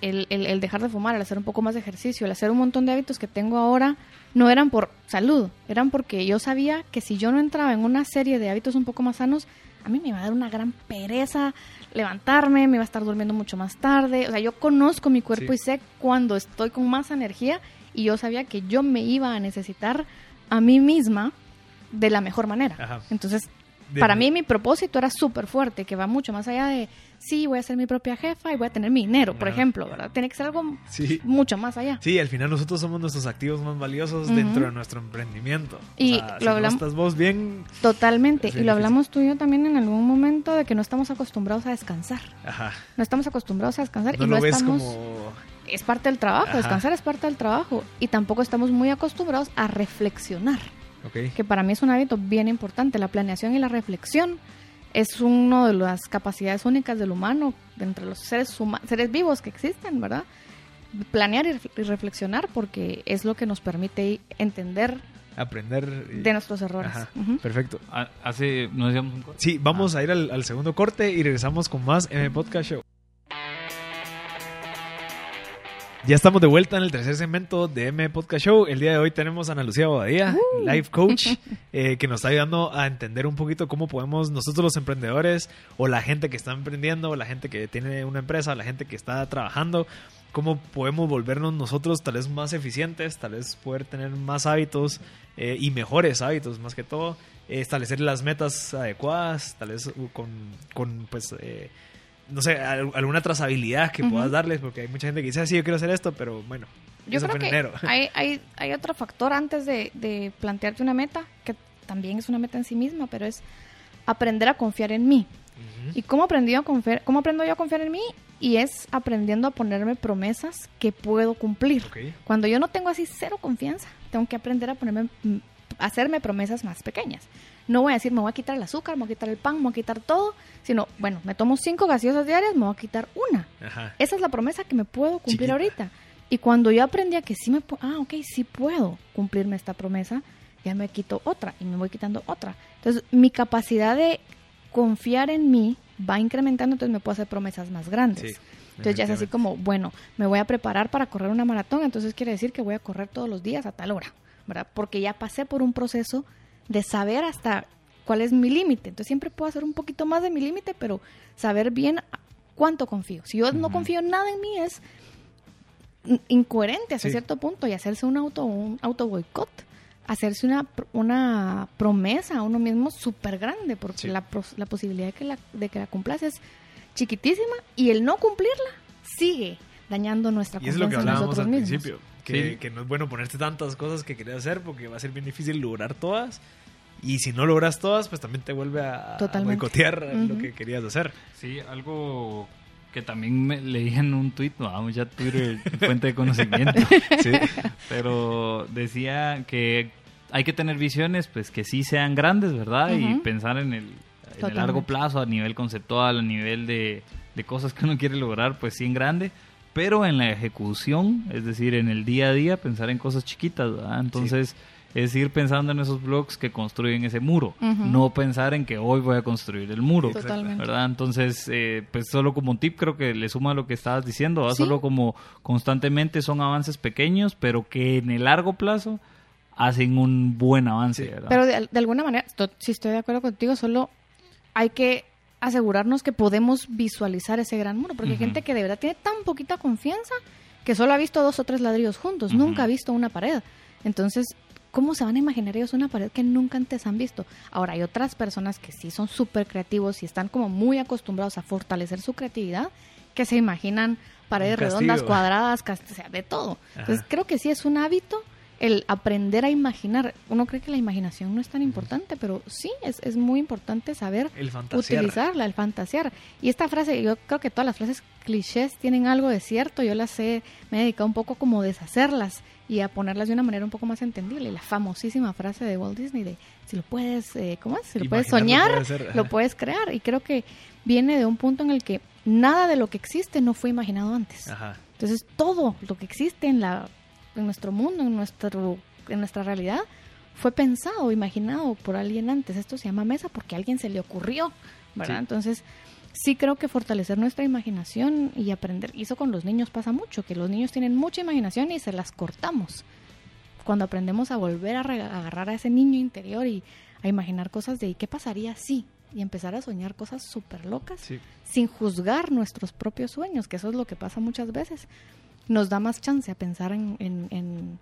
el, el, dejar de fumar, el hacer un poco más de ejercicio, el hacer un montón de hábitos que tengo ahora, no eran por salud, eran porque yo sabía que si yo no entraba en una serie de hábitos un poco más sanos, a mí me iba a dar una gran pereza levantarme, me iba a estar durmiendo mucho más tarde. O sea, yo conozco mi cuerpo y sé cuando estoy con más energía y yo sabía que yo me iba a necesitar a mí misma de la mejor manera. Entonces, para mí mi propósito era súper fuerte, que va mucho más allá de, sí, voy a ser mi propia jefa y voy a tener mi dinero, por ejemplo, ¿verdad? Tiene que ser algo mucho más allá. Sí, al final nosotros somos nuestros activos más valiosos dentro de nuestro emprendimiento. Y lo hablamos... estás vos bien... Totalmente. Y lo hablamos tú y yo también en algún momento de que no estamos acostumbrados a descansar. Ajá. No estamos acostumbrados a descansar y lo, ves estamos... como es parte del trabajo, descansar es parte del trabajo. Y tampoco estamos muy acostumbrados a reflexionar. Que para mí es un hábito bien importante. La planeación y la reflexión es una de las capacidades únicas del humano, entre los seres, seres vivos que existen, ¿verdad? Planear y, reflexionar porque es lo que nos permite entender aprender de nuestros errores. Perfecto. Hace, ¿nos un corte? Sí, vamos ah. a ir al, al, segundo corte y regresamos con más en el podcast show. Ya estamos de vuelta en el tercer segmento de M Podcast Show. El día de hoy tenemos a Ana Lucía Bobadilla, uh. life coach, eh, que nos está ayudando a entender un poquito cómo podemos nosotros los emprendedores o la gente que está emprendiendo, o la gente que tiene una empresa, la gente que está trabajando, cómo podemos volvernos nosotros tal vez más eficientes, tal vez poder tener más hábitos eh, y mejores hábitos más que todo, establecer las metas adecuadas, tal vez con, con pues... Eh, no sé, alguna trazabilidad que puedas darles, porque hay mucha gente que dice, ah, sí, yo quiero hacer esto, pero bueno. Yo creo que hay, hay, hay, otro factor antes de, de, plantearte una meta, que también es una meta en sí misma, pero es aprender a confiar en mí. ¿Y cómo, aprendí a confiar, cómo aprendo yo a confiar en mí? Y es aprendiendo a ponerme promesas que puedo cumplir. Cuando yo no tengo así cero confianza, tengo que aprender a ponerme, a hacerme promesas más pequeñas. No voy a decir, me voy a quitar el azúcar, me voy a quitar el pan, me voy a quitar todo, sino, bueno, me tomo cinco gaseosas diarias, me voy a quitar una. Esa es la promesa que me puedo cumplir ahorita. Y cuando yo aprendí a que sí me puedo, ah, ok, sí puedo cumplirme esta promesa, ya me quito otra y me voy quitando otra. Entonces, mi capacidad de confiar en mí va incrementando, entonces me puedo hacer promesas más grandes. entonces ya es así como, bueno, me voy a preparar para correr una maratón, entonces quiere decir que voy a correr todos los días a tal hora, ¿verdad? Porque ya pasé por un proceso de saber hasta cuál es mi límite. Entonces siempre puedo hacer un poquito más de mi límite, pero saber bien cuánto confío. Si yo no confío en nada en mí es incoherente hasta cierto punto y hacerse un auto un auto boicot, hacerse una, una promesa a uno mismo súper grande, porque la, la, posibilidad de que la, de que la cumplas es chiquitísima y el no cumplirla sigue dañando nuestra confianza y es lo que hablábamos al principio que, que, no es bueno ponerte tantas cosas que querías hacer porque va a ser bien difícil lograr todas. Y si no logras todas, pues también te vuelve a, boicotear lo que querías hacer. Sí, algo que también me leí en un tuit, vamos ya Twitter, fuente de conocimiento, sí, pero decía que hay que tener visiones pues que sí sean grandes, ¿verdad? Y pensar en el, largo plazo, a nivel conceptual, a nivel de, de, cosas que uno quiere lograr, pues sí en grande, pero en la ejecución, es decir, en el día a día, pensar en cosas chiquitas, ¿verdad? Entonces es ir pensando en esos bloques que construyen ese muro, no pensar en que hoy voy a construir el muro, Totalmente. ¿verdad? Entonces, eh, pues solo como un tip creo que le suma lo que estabas diciendo, solo como constantemente son avances pequeños, pero que en el largo plazo hacen un buen avance. ¿verdad? Pero de, alguna manera, si estoy de acuerdo contigo, solo hay que asegurarnos que podemos visualizar ese gran muro, porque hay gente que de verdad tiene tan poquita confianza que solo ha visto dos o tres ladrillos juntos, nunca ha visto una pared. Entonces, ¿cómo se van a imaginar ellos una pared que nunca antes han visto? Ahora, hay otras personas que sí son súper creativos y están como muy acostumbrados a fortalecer su creatividad, que se imaginan paredes redondas, cuadradas, o sea, de todo. Entonces, creo que sí es un hábito el aprender a imaginar. Uno cree que la imaginación no es tan importante, pero sí, es, es muy importante saber utilizarla, el fantasear. Y esta frase, yo creo que todas las frases clichés tienen algo de cierto, yo las he, me he dedicado un poco como a deshacerlas y a ponerlas de una manera un poco más entendible. La famosísima frase de Walt Disney de, si lo puedes, eh, ¿cómo es? Si lo puedes soñar, lo puedes crear. Y creo que viene de un punto en el que nada de lo que existe no fue imaginado antes. Entonces todo lo que existe en la en nuestro mundo, en, nuestro, en nuestra realidad, fue pensado, imaginado por alguien antes. Esto se llama mesa porque a alguien se le ocurrió, ¿verdad? Entonces, sí creo que fortalecer nuestra imaginación y aprender, y eso con los niños pasa mucho, que los niños tienen mucha imaginación y se las cortamos. Cuando aprendemos a volver a agarrar a ese niño interior y a imaginar cosas de qué pasaría si y empezar a soñar cosas súper locas sin juzgar nuestros propios sueños, que eso es lo que pasa muchas veces nos da más chance a pensar en,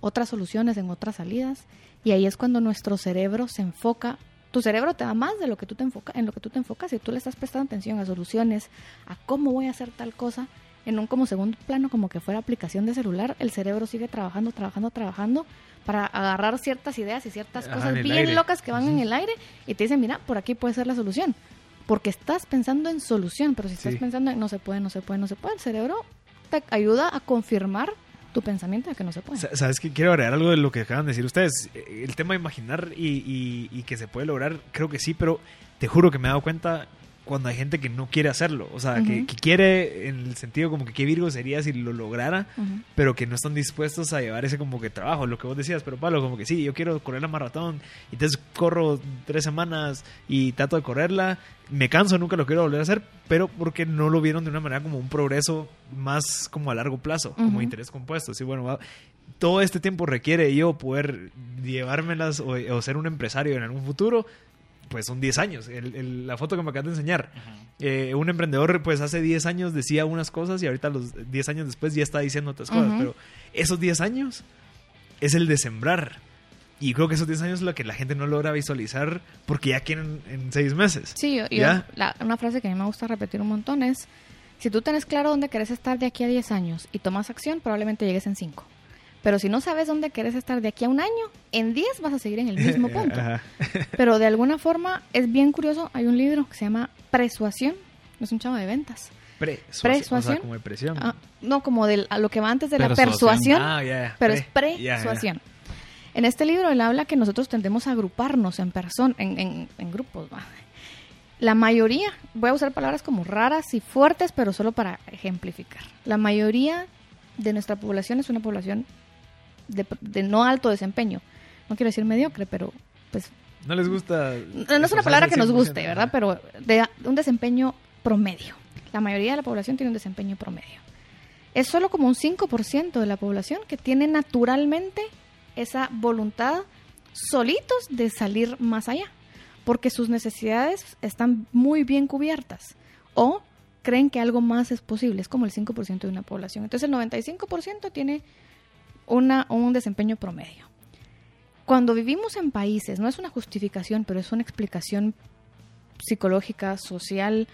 otras soluciones, en otras salidas. Y ahí es cuando nuestro cerebro se enfoca. Tu cerebro te da más de lo que tú te enfocas, en lo que tú te enfocas. Si tú le estás prestando atención a soluciones, a cómo voy a hacer tal cosa, en un como segundo plano, como que fuera aplicación de celular, el cerebro sigue trabajando, trabajando, trabajando para agarrar ciertas ideas y ciertas cosas bien locas que van en el aire y te dicen, mira, por aquí puede ser la solución. Porque estás pensando en solución, pero si estás pensando en no se puede, no se puede, no se puede, el cerebro ayuda a confirmar tu pensamiento de que no se puede. Sabes que quiero agregar algo de lo que acaban de decir ustedes. El tema de imaginar y, y que se puede lograr, creo que sí, pero te juro que me he dado cuenta cuando hay gente que no quiere hacerlo. O sea, que, quiere en el sentido como que qué Virgo sería si lo lograra, pero que no están dispuestos a llevar ese como que trabajo, lo que vos decías, pero Pablo, como que sí, yo quiero correr la maratón y entonces corro tres semanas y trato de correrla, me canso, nunca lo quiero volver a hacer, pero porque no lo vieron de una manera como un progreso más como a largo plazo, como interés compuesto. Sí, bueno, todo este tiempo requiere yo poder llevármelas o, o ser un empresario en algún futuro pues son 10 años. la foto que me acabas de enseñar. Eh, un emprendedor, pues hace 10 años decía unas cosas y ahorita los 10 años después ya está diciendo otras cosas. Pero esos 10 años es el de sembrar. Y creo que esos 10 años es lo que la gente no logra visualizar porque ya quieren en 6 meses. Sí, una frase que a mí me gusta repetir un montón es, si tú tienes claro dónde quieres estar de aquí a 10 años y tomas acción, probablemente llegues en 5. Pero si no sabes dónde quieres estar de aquí a un año, en 10 vas a seguir en el mismo punto. Pero de alguna forma es bien curioso. Hay un libro que se llama Persuasión. Es un chavo de ventas. Persuasión. como de ah, no, como de lo que va antes de la persuasión. Ah, pero es persuasión. En este libro él habla que nosotros tendemos a agruparnos en persona, en, en, grupos. La mayoría, voy a usar palabras como raras y fuertes, pero solo para ejemplificar. La mayoría de nuestra población es una población de, no alto desempeño. No quiero decir mediocre, pero pues... No les gusta... No, es una palabra que nos guste, ¿verdad? Pero de un desempeño promedio. La mayoría de la población tiene un desempeño promedio. Es solo como un 5% de la población que tiene naturalmente esa voluntad solitos de salir más allá, porque sus necesidades están muy bien cubiertas o creen que algo más es posible, es como el 5% de una población. Entonces el 95% tiene una, un desempeño promedio. Cuando vivimos en países, no es una justificación, pero es una explicación psicológica, social,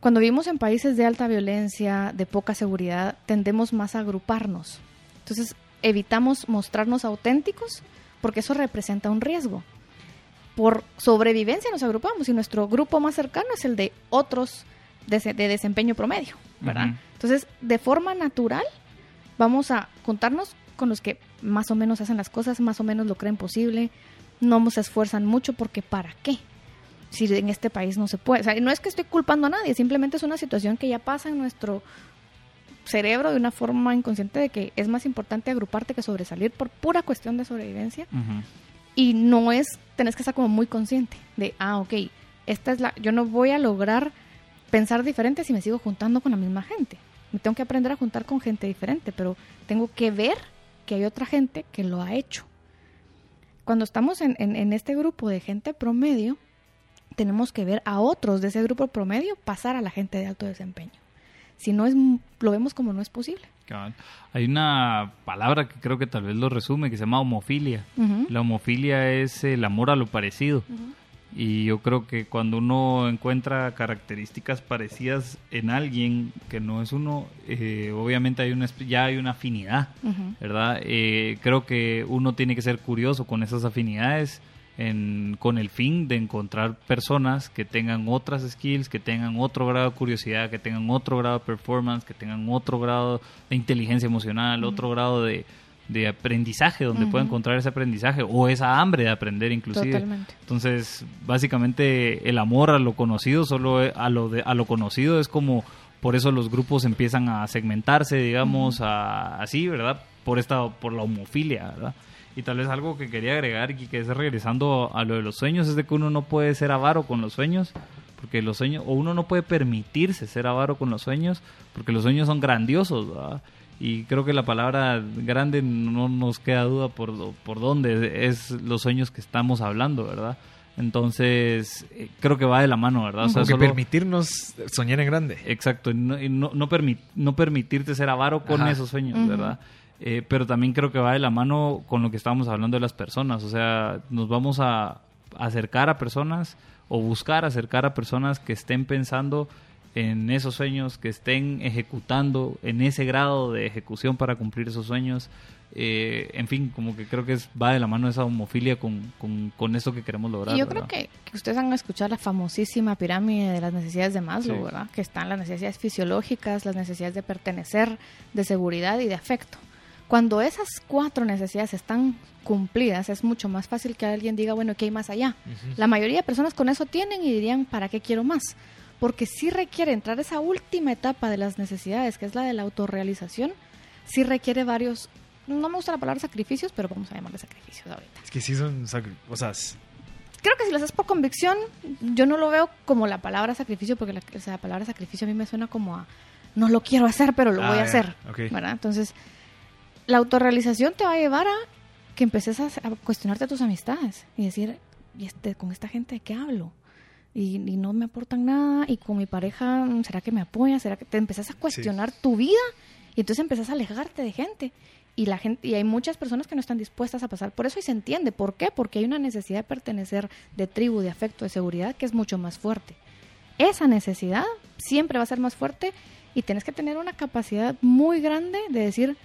cuando vivimos en países de alta violencia, de poca seguridad, tendemos más a agruparnos. Entonces, evitamos mostrarnos auténticos porque eso representa un riesgo. Por sobrevivencia nos agrupamos y nuestro grupo más cercano es el de otros de, desempeño promedio, ¿verdad? Entonces, de forma natural, vamos a juntarnos con los que más o menos hacen las cosas, más o menos lo creen posible, no se esfuerzan mucho porque ¿para qué? Si en este país no se puede. O sea, no es que estoy culpando a nadie, simplemente es una situación que ya pasa en nuestro cerebro de una forma inconsciente de que es más importante agruparte que sobresalir por pura cuestión de sobrevivencia. Y no es, tenés que estar como muy consciente de, ah, ok, esta es la, yo no voy a lograr pensar diferente si me sigo juntando con la misma gente. Me tengo que aprender a juntar con gente diferente, pero tengo que ver que hay otra gente que lo ha hecho. Cuando estamos en, en este grupo de gente promedio, tenemos que ver a otros de ese grupo promedio pasar a la gente de alto desempeño si no es, lo vemos como no es posible. Hay una palabra que creo que tal vez lo resume, que se llama homofilia. La homofilia es el amor a lo parecido. Y yo creo que cuando uno encuentra características parecidas en alguien que no es uno, eh, obviamente hay una, ya hay una afinidad, ¿verdad? Eh, creo que uno tiene que ser curioso con esas afinidades con el fin de encontrar personas que tengan otras skills, que tengan otro grado de curiosidad, que tengan otro grado de performance, que tengan otro grado de inteligencia emocional, otro grado de, aprendizaje, donde pueda encontrar ese aprendizaje o esa hambre de aprender inclusive. Entonces, básicamente el amor a lo conocido, solo a lo, de, a lo conocido es como, por eso los grupos empiezan a segmentarse, digamos, a, así, ¿verdad? Por, esta, por la homofilia, ¿verdad? Y tal vez algo que quería agregar y que es regresando a lo de los sueños es de que uno no puede ser avaro con los sueños, porque los sueños, o uno no puede permitirse ser avaro con los sueños, porque los sueños son grandiosos, Y creo que la palabra grande no nos queda duda por, por dónde es los sueños que estamos hablando, ¿verdad? Entonces, eh, creo que va de la mano, ¿verdad? O sea, permitirnos soñar en grande. Exacto, y no, no, no, permitirte ser avaro con esos sueños, ¿verdad? Eh, pero también creo que va de la mano con lo que estábamos hablando de las personas. O sea, nos vamos a acercar a personas o buscar acercar a personas que estén pensando en esos sueños, que estén ejecutando en ese grado de ejecución para cumplir esos sueños. Eh, en fin, como que creo que es, va de la mano esa homofilia con, con, eso que queremos lograr. Y yo creo que, ustedes han escuchado la famosísima pirámide de las necesidades de Maslow, ¿verdad? Que están las necesidades fisiológicas, las necesidades de pertenecer, de seguridad y de afecto. Cuando esas cuatro necesidades están cumplidas, es mucho más fácil que alguien diga, bueno, ¿qué hay más allá? La mayoría de personas con eso tienen y dirían, ¿para qué quiero más? Porque si requiere entrar esa última etapa de las necesidades, que es la de la autorrealización, sí requiere varios, no me gusta la palabra sacrificios, pero vamos a llamarle sacrificios ahorita. Es que sí son sacrificios, creo que si lo haces por convicción, yo no lo veo como la palabra sacrificio, porque la, palabra sacrificio a mí me suena como a no lo quiero hacer, pero lo voy a ah, hacer. ¿verdad? Entonces, la autorrealización te va a llevar a que empeces a, cuestionarte tus amistades y decir, ¿y este, con esta gente de qué hablo? Y, no me aportan nada, y con mi pareja, ¿será que me apoya? ¿Será que te empezás a cuestionar tu vida? Y entonces empezás a alejarte de gente. Y la gente, y hay muchas personas que no están dispuestas a pasar por eso y se entiende. ¿Por qué? Porque hay una necesidad de pertenecer, de tribu, de afecto, de seguridad que es mucho más fuerte. Esa necesidad siempre va a ser más fuerte y tienes que tener una capacidad muy grande de decir,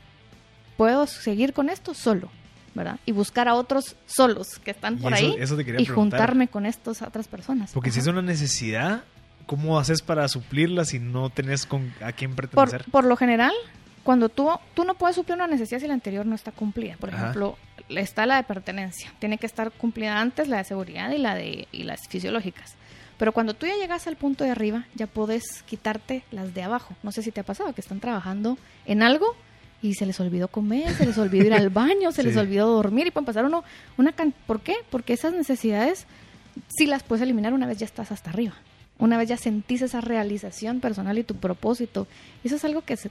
puedo seguir con esto solo, ¿verdad? Y buscar a otros solos que están por ahí y juntarme con estas otras personas. Porque si es una necesidad, ¿cómo haces para suplirla si no tenés con a quién pertenecer? Por, lo general, cuando tú, tú no puedes suplir una necesidad si la anterior no está cumplida. Por ejemplo, está la de pertenencia. Tiene que estar cumplida antes la de seguridad y la de y las fisiológicas. Pero cuando tú ya llegas al punto de arriba, ya puedes quitarte las de abajo. No sé si te ha pasado que están trabajando en algo y se les olvidó comer, se les olvidó ir al baño, se les olvidó dormir y pueden pasar uno una ¿por qué? Porque esas necesidades si las puedes eliminar una vez ya estás hasta arriba. Una vez ya sentís esa realización personal y tu propósito. Eso es algo que se,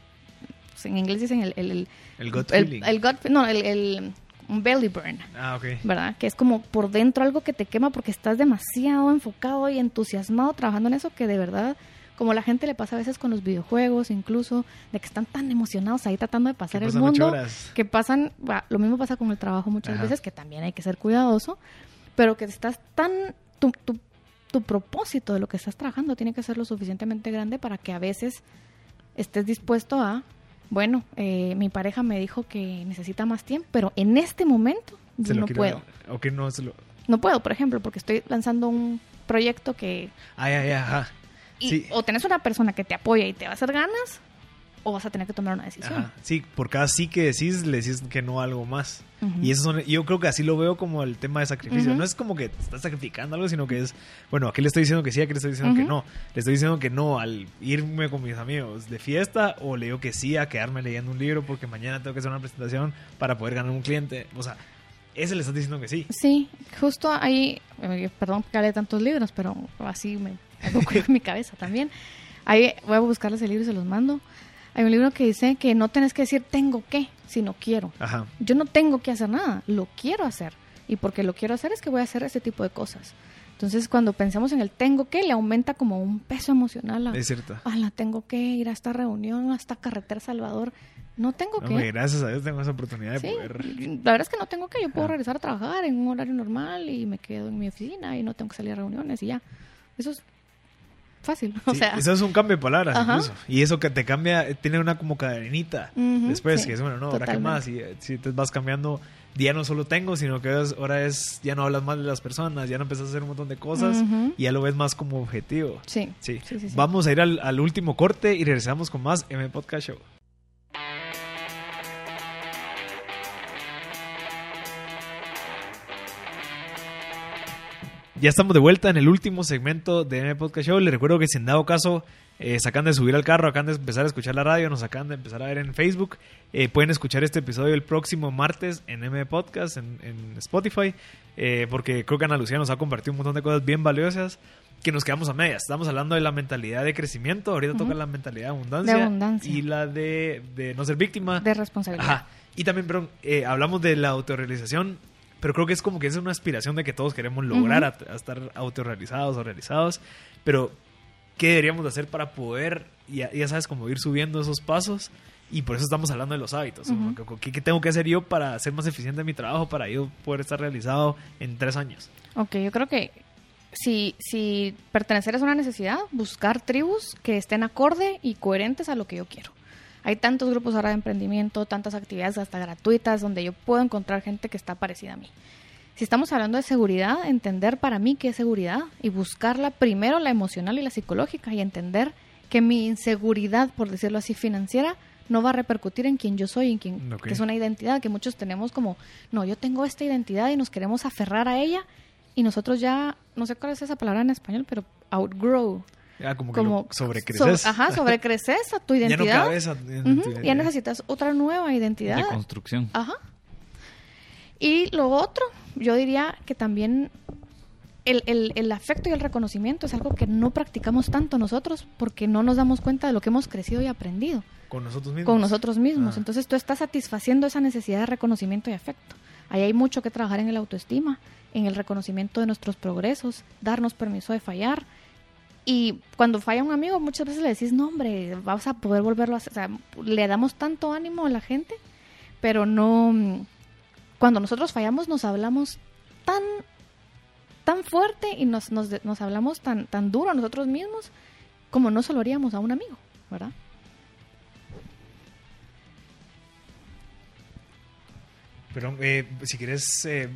pues, en inglés dicen el el, el, gut feeling. El, no, el, un belly burn. Ah, ok. ¿Verdad? Que es como por dentro algo que te quema porque estás demasiado enfocado y entusiasmado trabajando en eso que de verdad como la gente le pasa a veces con los videojuegos, incluso, de que están tan emocionados ahí tratando de pasar el mundo, que pasan, lo mismo pasa con el trabajo muchas veces, que también hay que ser cuidadoso, pero que estás tan, tu, tu, tu propósito de lo que estás trabajando tiene que ser lo suficientemente grande para que a veces estés dispuesto a, bueno, eh, mi pareja me dijo que necesita más tiempo, pero en este momento no puedo. no, no puedo, por ejemplo, porque estoy lanzando un proyecto que... Ay, ajá o tenés una persona que te apoya y te va a hacer ganas, o vas a tener que tomar una decisión. Sí, por cada sí que decís, le decís que no a algo más. Y eso son, yo creo que así lo veo como el tema de sacrificio. No es como que estás sacrificando algo, sino que es, bueno, aquí le estoy diciendo que sí, aquí le estoy diciendo que no. Le estoy diciendo que no al irme con mis amigos de fiesta o le digo que sí a quedarme leyendo un libro porque mañana tengo que hacer una presentación para poder ganar un cliente. O sea, ese le estás diciendo que sí. Sí, justo ahí, eh, perdón que hable tantos libros, pero así me en mi cabeza también. Ahí voy a buscarles el libro y se los mando. Hay un libro que dice que no tenés que decir tengo que, sino quiero. Yo no tengo que hacer nada, lo quiero hacer. Y porque lo quiero hacer es que voy a hacer ese tipo de cosas. Entonces, cuando pensamos en el tengo que, le aumenta como un peso emocional. es cierto. Ah, la tengo que ir a esta reunión, a esta carretera Salvador. No tengo que. gracias a Dios tengo esa oportunidad de poder. La verdad es que no tengo que. Yo puedo regresar a trabajar en un horario normal y me quedo en mi oficina y no tengo que salir a reuniones y ya. Eso es fácil. o sea, eso es un cambio de palabras incluso. Y eso que te cambia, tiene una como cadenita después, que es bueno, no, ahora qué más. Y eh, si te vas cambiando, ya no solo tengo, sino que ahora es, ya no hablas más de las personas, ya no empiezas a hacer un montón de cosas y ya lo ves más como objetivo. Sí. Sí. Vamos a ir al, al último corte y regresamos con más M Podcast Show. Ya estamos de vuelta en el último segmento de M Podcast Show. Les recuerdo que si en dado caso eh, sacan de subir al carro, acaban de empezar a escuchar la radio, nos acaban de empezar a ver en Facebook, eh, pueden escuchar este episodio el próximo martes en M Podcast, en, Spotify, eh, porque creo que Ana Lucía nos ha compartido un montón de cosas bien valiosas que nos quedamos a medias. Estamos hablando de la mentalidad de crecimiento, ahorita toca la mentalidad de abundancia, de abundancia, y la de, de, no ser víctima. De responsabilidad. Ajá. Y también, perdón, hablamos de la autorrealización pero creo que es como que es una aspiración de que todos queremos lograr a, estar autorrealizados o realizados, pero ¿qué deberíamos de hacer para poder, ya, ya sabes, como ir subiendo esos pasos? Y por eso estamos hablando de los hábitos. ¿Qué, tengo que hacer yo para ser más eficiente en mi trabajo, para yo poder estar realizado en tres años? Ok, yo creo que si, si pertenecer es una necesidad, buscar tribus que estén acorde y coherentes a lo que yo quiero. Hay tantos grupos ahora de emprendimiento, tantas actividades hasta gratuitas donde yo puedo encontrar gente que está parecida a mí. Si estamos hablando de seguridad, entender para mí qué es seguridad y buscarla primero la emocional y la psicológica y entender que mi inseguridad, por decirlo así, financiera, no va a repercutir en quien yo soy, en quien que es una identidad que muchos tenemos como, no, yo tengo esta identidad y nos queremos aferrar a ella y nosotros ya, no sé cuál es esa palabra en español, pero outgrow Ah, como que como sobrecreces. ajá, sobrecreces a tu identidad. ya no Ya necesitas otra nueva identidad. De construcción. Ajá. Y lo otro, yo diría que también el, el, el, afecto y el reconocimiento es algo que no practicamos tanto nosotros porque no nos damos cuenta de lo que hemos crecido y aprendido. Con nosotros mismos. Con nosotros mismos. Ah. Entonces tú estás satisfaciendo esa necesidad de reconocimiento y afecto. Ahí hay mucho que trabajar en el autoestima, en el reconocimiento de nuestros progresos, darnos permiso de fallar, y cuando falla un amigo, muchas veces le decís, no, hombre, vamos a poder volverlo a hacer. O sea, le damos tanto ánimo a la gente, pero no. Cuando nosotros fallamos, nos hablamos tan tan fuerte y nos, nos, hablamos tan, tan duro a nosotros mismos como no se lo haríamos a un amigo, ¿verdad? Pero eh, si quieres, eh,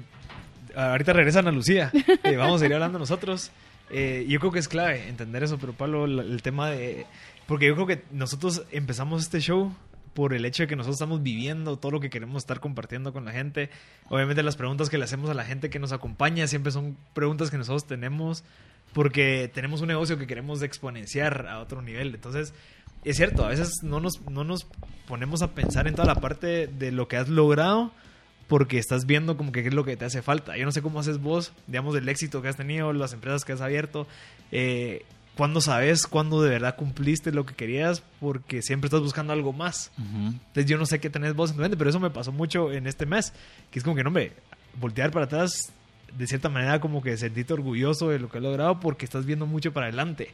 ahorita regresan a Lucía. Eh, vamos a ir hablando nosotros. Eh, yo creo que es clave entender eso, pero Pablo, el, tema de... Porque yo creo que nosotros empezamos este show por el hecho de que nosotros estamos viviendo todo lo que queremos estar compartiendo con la gente. Obviamente las preguntas que le hacemos a la gente que nos acompaña siempre son preguntas que nosotros tenemos porque tenemos un negocio que queremos exponenciar a otro nivel. Entonces, es cierto, a veces no nos, no nos ponemos a pensar en toda la parte de lo que has logrado porque estás viendo como que qué es lo que te hace falta. Yo no sé cómo haces vos, digamos, el éxito que has tenido, las empresas que has abierto, eh, cuándo sabes cuándo de verdad cumpliste lo que querías, porque siempre estás buscando algo más. Entonces yo no sé qué tenés vos en tu mente, pero eso me pasó mucho en este mes, que es como que, no, hombre, voltear para atrás, de cierta manera como que sentirte orgulloso de lo que has logrado porque estás viendo mucho para adelante.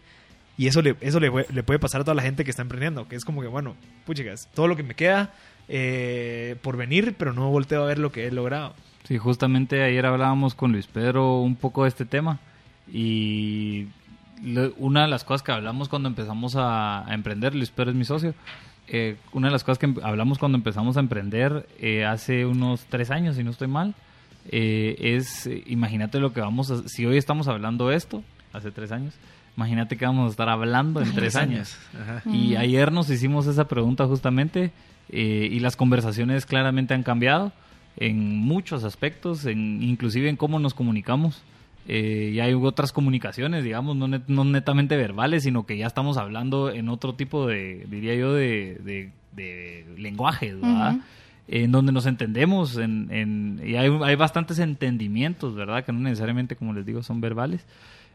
Y eso le, eso le, le puede pasar a toda la gente que está emprendiendo, que es como que, bueno, puchicas, todo lo que me queda eh, por venir, pero no volteo a ver lo que he logrado. Sí, justamente ayer hablábamos con Luis Pedro un poco de este tema y una de las cosas que hablamos cuando empezamos a, emprender, Luis Pedro es mi socio, eh, una de las cosas que hablamos cuando empezamos a emprender eh, hace unos tres años, si no estoy mal, es, imagínate lo que vamos a, si hoy estamos hablando esto, hace tres años, Imagínate que vamos a estar hablando en tres años. Y ayer nos hicimos esa pregunta justamente eh, y las conversaciones claramente han cambiado en muchos aspectos, en, inclusive en cómo nos comunicamos. Eh, y hay otras comunicaciones, digamos, no, no, netamente verbales, sino que ya estamos hablando en otro tipo de, diría yo, de, de, lenguajes, ¿verdad? En donde nos entendemos, en, y hay, hay bastantes entendimientos, ¿verdad? Que no necesariamente, como les digo, son verbales.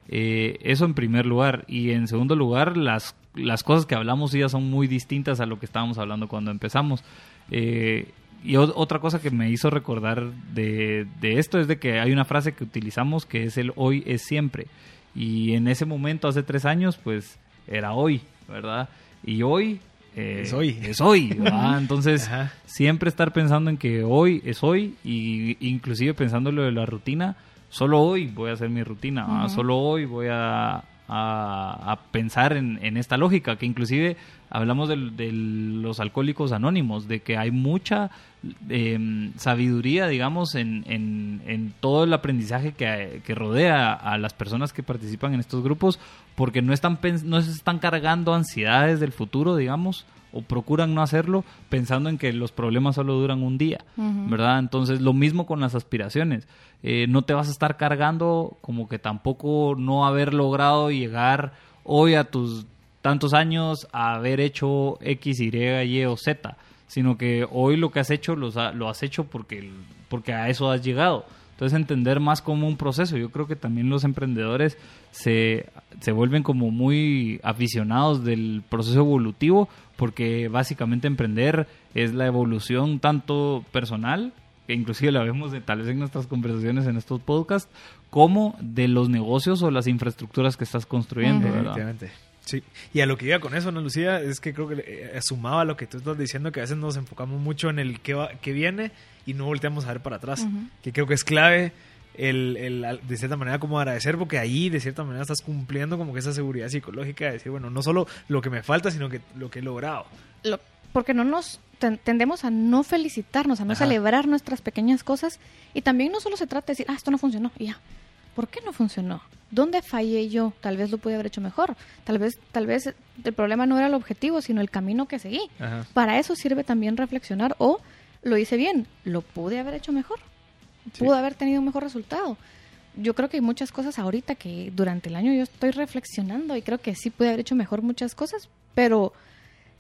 Eh, eso en primer lugar. Y en segundo lugar, las, las cosas que hablamos ya son muy distintas a lo que estábamos hablando cuando empezamos. Eh, y otra cosa que me hizo recordar de, de, esto es de que hay una frase que utilizamos que es el hoy es siempre. Y en ese momento, hace tres años, pues era hoy, ¿verdad? Y hoy... Eh, es hoy. Es hoy, ¿verdad? Entonces, siempre estar pensando en que hoy es hoy y inclusive pensando lo de la rutina, solo hoy voy a hacer mi rutina, solo hoy voy a, a, pensar en, en, esta lógica, que inclusive hablamos de, los alcohólicos anónimos, de que hay mucha em, sabiduría, digamos, en, en, todo el aprendizaje que, que, rodea a las personas que participan en estos grupos, porque no, están, no se están cargando ansiedades del futuro, digamos, o procuran no hacerlo pensando en que los problemas solo duran un día, ¿verdad? Entonces, lo mismo con las aspiraciones. Eh, no te vas a estar cargando como que tampoco no haber logrado llegar hoy a tus tantos años a haber hecho X, Y, Y o Z, sino que hoy lo que has hecho lo has hecho porque, porque a eso has llegado. Entonces entender más como un proceso. Yo creo que también los emprendedores se, se vuelven como muy aficionados del proceso evolutivo porque básicamente emprender es la evolución tanto personal, que inclusive la vemos de, tal vez en nuestras conversaciones en estos podcasts, como de los negocios o las infraestructuras que estás construyendo. Sí, y a lo que iba con eso, Ana Lucía, es que creo que eh, sumaba lo que tú estás diciendo, que a veces nos enfocamos mucho en el que, va, que viene y no volteamos a ver para atrás, que creo que es clave el, el, de cierta manera como agradecer, porque ahí de cierta manera estás cumpliendo como que esa seguridad psicológica de decir, bueno, no solo lo que me falta, sino que lo que he logrado. porque no nos tendemos a no felicitarnos, a no celebrar nuestras pequeñas cosas y también no solo se trata de decir, ah, esto no funcionó, y ya. ¿Por qué no funcionó? ¿Dónde fallé yo? Tal vez lo pude haber hecho mejor. Tal vez, tal vez el problema no era el objetivo, sino el camino que seguí. Para eso sirve también reflexionar o lo hice bien, lo pude haber hecho mejor pudo haber tenido un mejor resultado. Yo creo que hay muchas cosas ahorita que durante el año yo estoy reflexionando y creo que sí pude haber hecho mejor muchas cosas, pero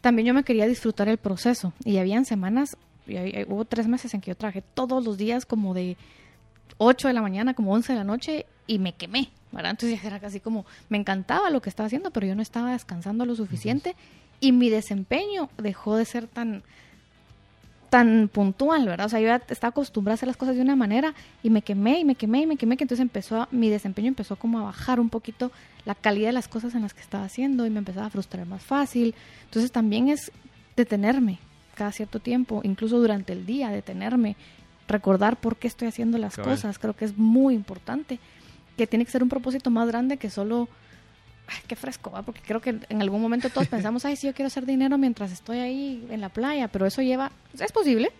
también yo me quería disfrutar el proceso y habían semanas, y hubo tres meses en que yo trabajé todos los días como de 8 de la mañana, como 11 de la noche y me quemé, ¿verdad? Entonces era casi como, me encantaba lo que estaba haciendo, pero yo no estaba descansando lo suficiente y mi desempeño dejó de ser tan tan puntual, ¿verdad? O sea, yo ya estaba acostumbrada a hacer las cosas de una manera y me quemé y me quemé y me quemé, que entonces empezó, mi desempeño empezó como a bajar un poquito la calidad de las cosas en las que estaba haciendo y me empezaba a frustrar más fácil. Entonces también es detenerme cada cierto tiempo, incluso durante el día, detenerme, recordar por qué estoy haciendo las cosas, creo que es muy importante, que tiene que ser un propósito más grande que solo ay, qué fresco, ¿va? porque creo que en algún momento todos pensamos, ay, sí, yo quiero hacer dinero mientras estoy ahí en la playa, pero eso lleva, es posible,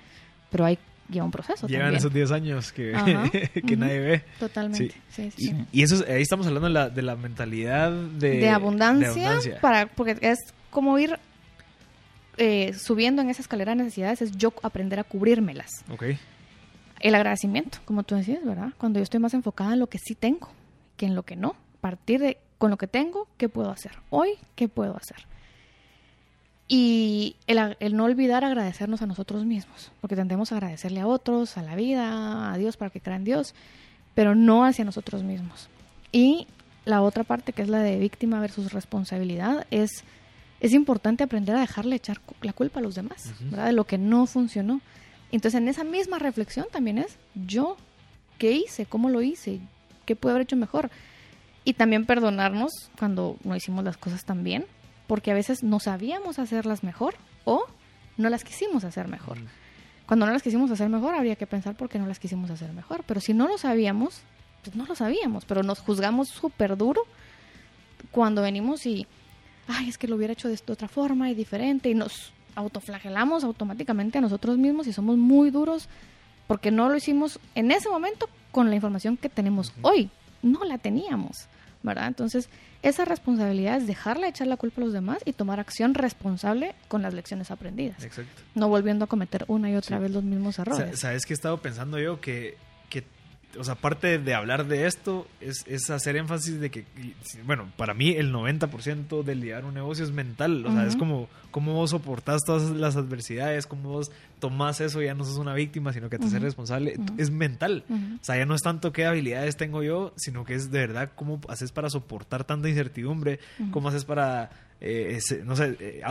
pero hay lleva un proceso. Llevan esos 10 años que, que nadie ve. Totalmente. Sí. Sí, Y, eso ahí estamos hablando de la, de la mentalidad de, de, abundancia, Para, porque es como ir eh, subiendo en esa escalera de necesidades, es yo aprender a cubrírmelas. Ok. El agradecimiento, como tú decías, ¿verdad? Cuando yo estoy más enfocada en lo que sí tengo que en lo que no. A partir de con lo que tengo, ¿qué puedo hacer? Hoy, ¿qué puedo hacer? Y el, no olvidar agradecernos a nosotros mismos, porque tendemos a agradecerle a otros, a la vida, a Dios para que crean Dios, pero no hacia nosotros mismos. Y la otra parte, que es la de víctima versus responsabilidad, es, es importante aprender a dejarle echar la culpa a los demás, ¿verdad? De lo que no funcionó. Entonces, en esa misma reflexión también es, yo, ¿qué hice? ¿Cómo lo hice? ¿Qué puedo haber hecho mejor? Y también perdonarnos cuando no hicimos las cosas tan bien, porque a veces no sabíamos hacerlas mejor o no las quisimos hacer mejor. Cuando no las quisimos hacer mejor, habría que pensar por qué no las quisimos hacer mejor. Pero si no lo sabíamos, pues no lo sabíamos, pero nos juzgamos súper duro cuando venimos y, ay, es que lo hubiera hecho de otra forma y diferente, y nos autoflagelamos automáticamente a nosotros mismos y somos muy duros porque no lo hicimos en ese momento con la información que tenemos hoy. No la teníamos. ¿Verdad? Entonces, esa responsabilidad es dejarle de echar la culpa a los demás y tomar acción responsable con las lecciones aprendidas. Exacto. No volviendo a cometer una y otra vez los mismos errores. ¿Sabes qué he estado pensando yo? Que, que o sea, aparte de hablar de esto, es, es hacer énfasis de que, bueno, para mí el 90% del liderar un negocio es mental. O sea, es como cómo vos soportás todas las adversidades, cómo vos tomás eso, ya no sos una víctima, sino que te haces responsable. Es mental. O sea, ya no es tanto qué habilidades tengo yo, sino que es de verdad cómo haces para soportar tanta incertidumbre, cómo haces para, eh, no sé, eh,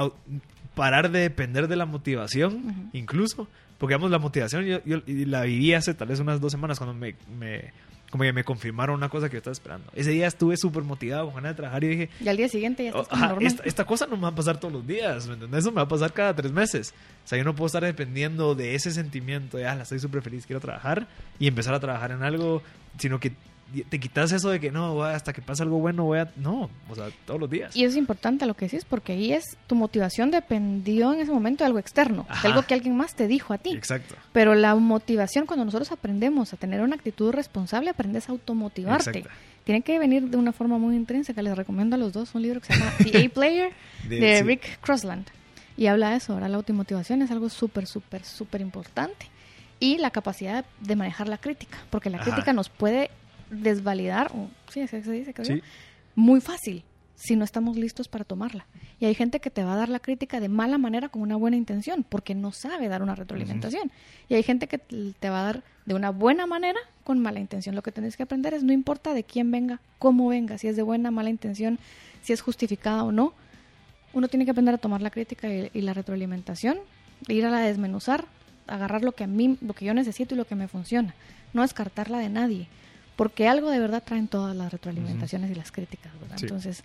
parar de depender de la motivación, incluso porque, digamos, la motivación yo, la viví hace tal vez unas dos semanas cuando me, me como que me confirmaron una cosa que yo estaba esperando. Ese día estuve súper motivado con ganas de trabajar y dije... Y al día siguiente ya estás oh, normal. Esta, esta, cosa no me va a pasar todos los días, ¿me entiendes? Eso me va a pasar cada tres meses. O sea, yo no puedo estar dependiendo de ese sentimiento de, ah, la estoy súper feliz, quiero trabajar y empezar a trabajar en algo, sino que te quitas eso de que no, hasta que pase algo bueno voy a... No, o sea, todos los días. Y es importante lo que decís porque ahí es, tu motivación dependió en ese momento de algo externo, de algo que alguien más te dijo a ti. Exacto. Pero la motivación, cuando nosotros aprendemos a tener una actitud responsable, aprendes a automotivarte. Tiene que venir de una forma muy intrínseca. Les recomiendo a los dos un libro que se llama The A-Player de, Rick Crossland. Y habla de eso. Ahora la automotivación es algo súper, súper, súper importante. Y la capacidad de manejar la crítica. Porque la crítica nos puede desvalidar, o, sí, se dice, muy fácil si no estamos listos para tomarla. Y hay gente que te va a dar la crítica de mala manera con una buena intención, porque no sabe dar una retroalimentación. Y hay gente que te va a dar de una buena manera con mala intención. Lo que tienes que aprender es, no importa de quién venga, cómo venga, si es de buena, mala intención, si es justificada o no, uno tiene que aprender a tomar la crítica y, y la retroalimentación, ir a la desmenuzar, agarrar lo que a mí, lo que yo necesito y lo que me funciona, no descartarla de nadie porque algo de verdad traen todas las retroalimentaciones y las críticas, ¿verdad? Entonces,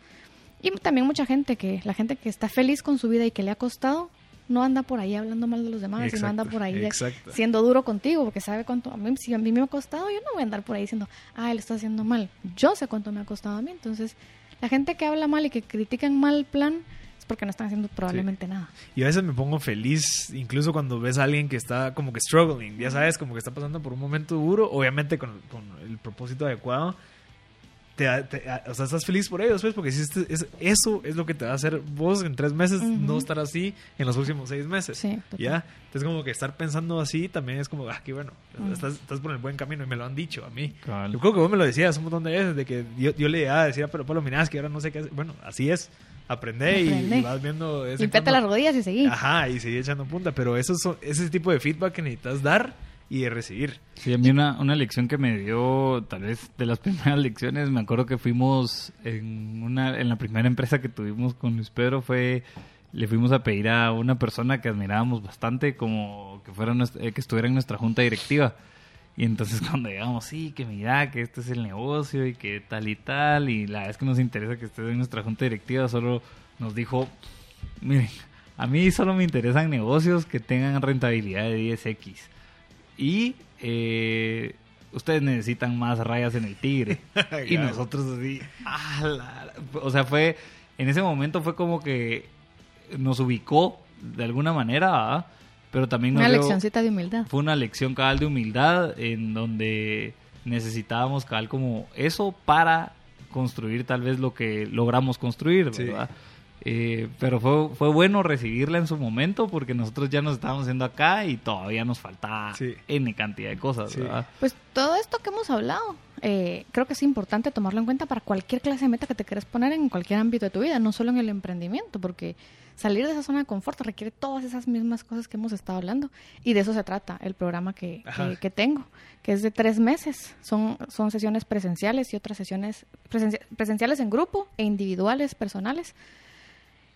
y también mucha gente que, la gente que está feliz con su vida y que le ha costado, no anda por ahí hablando mal de los demás, y no anda por ahí siendo duro contigo, porque sabe cuánto, a mí, si a mí me ha costado, yo no voy a andar por ahí diciendo, ah, él está haciendo mal. Yo sé cuánto me ha costado a mí, entonces, la gente que habla mal y que critican mal plan, porque no están haciendo probablemente nada. Y a veces me pongo feliz, incluso cuando ves a alguien que está como que struggling, ya sabes, como que está pasando por un momento duro, obviamente con, el propósito adecuado. Te, o sea, estás feliz por ellos, pues, porque si este, es, eso es lo que te va a hacer vos en tres meses no estar así en los próximos seis meses. Sí, ¿Ya? Entonces, como que estar pensando así también es como, ah, qué bueno, estás, estás, por el buen camino y me lo han dicho a mí. Yo creo que vos me lo decías un montón de veces, de que yo, yo le decía, decir, pero Pablo, mirá, es que ahora no sé qué hacer. Bueno, así es aprendé, y, vas viendo... Y pete las rodillas y seguí. Ajá, y seguí echando punta, pero eso es ese tipo de feedback que necesitas dar y de recibir. Sí, a mí una, una lección que me dio, tal vez de las primeras lecciones, me acuerdo que fuimos en, una, en la primera empresa que tuvimos con Luis Pedro, fue le fuimos a pedir a una persona que admirábamos bastante como que fuera eh, que estuviera en nuestra junta directiva y entonces cuando llegamos, sí, que mira, que este es el negocio y que tal y tal, y la verdad es que nos interesa que estés en nuestra junta directiva, solo nos dijo, miren, a mí solo me interesan negocios que tengan rentabilidad de 10x. Y eh, ustedes necesitan más rayas en el tigre. y nosotros así, o sea, fue, en ese momento fue como que nos ubicó de alguna manera, pero también una leccioncita de humildad. Fue una lección cabal de humildad en donde necesitábamos cabal como eso para construir tal vez lo que logramos construir, ¿verdad? Eh, pero fue, fue bueno recibirla en su momento porque nosotros ya nos estábamos haciendo acá y todavía nos faltaba N cantidad de cosas, ¿verdad? Pues todo esto que hemos hablado, eh, creo que es importante tomarlo en cuenta para cualquier clase de meta que te quieras poner en cualquier ámbito de tu vida, no solo en el emprendimiento, porque salir de esa zona de confort requiere todas esas mismas cosas que hemos estado hablando. Y de eso se trata el programa que, que, tengo, que es de tres meses. Son, son sesiones presenciales y otras sesiones presenciales en grupo e individuales, personales.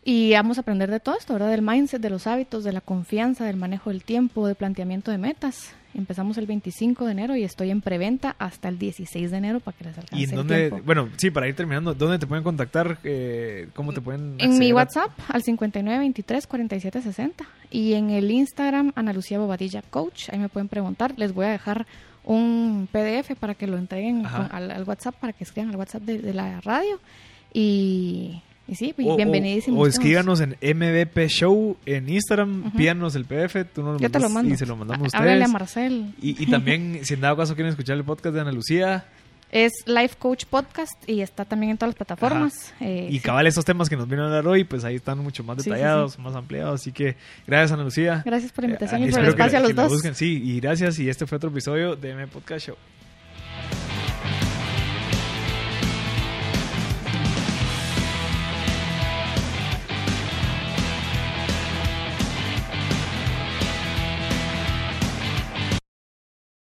Y vamos a aprender de todo esto, ¿verdad? Del mindset, de los hábitos, de la confianza, del manejo del tiempo, del planteamiento de metas. Empezamos el 25 de enero y estoy en preventa hasta el 16 de enero para que les alcance ¿Y en dónde, bueno, sí, para ir terminando, ¿dónde te pueden contactar? Eh, ¿Cómo te pueden En mi WhatsApp al 5923-4760 y en el Instagram Ana Lucía Bobadilla Coach, ahí me pueden preguntar, les voy a dejar un PDF para que lo entreguen al, WhatsApp, para que escriban al WhatsApp de la radio. Y y sí, pues, bienvenidísimos. O, escríbanos en MVP Show en Instagram, pídanos el PF, tú nos lo Yo mandas y se lo mandamos a ustedes. a Marcel. Y, y también, si en dado caso quieren escuchar el podcast de Ana Lucía, Es Life Coach Podcast y está también en todas las plataformas. Eh, y cabal, esos temas que nos vino a hablar hoy, pues ahí están mucho más Sí, sí, detallados, más ampliados. Así que gracias, Ana Lucía. Gracias por la invitación Eh, y por el que- espacio a los que la dos. busquen. Sí, y gracias. Y este fue otro episodio de M Podcast Show.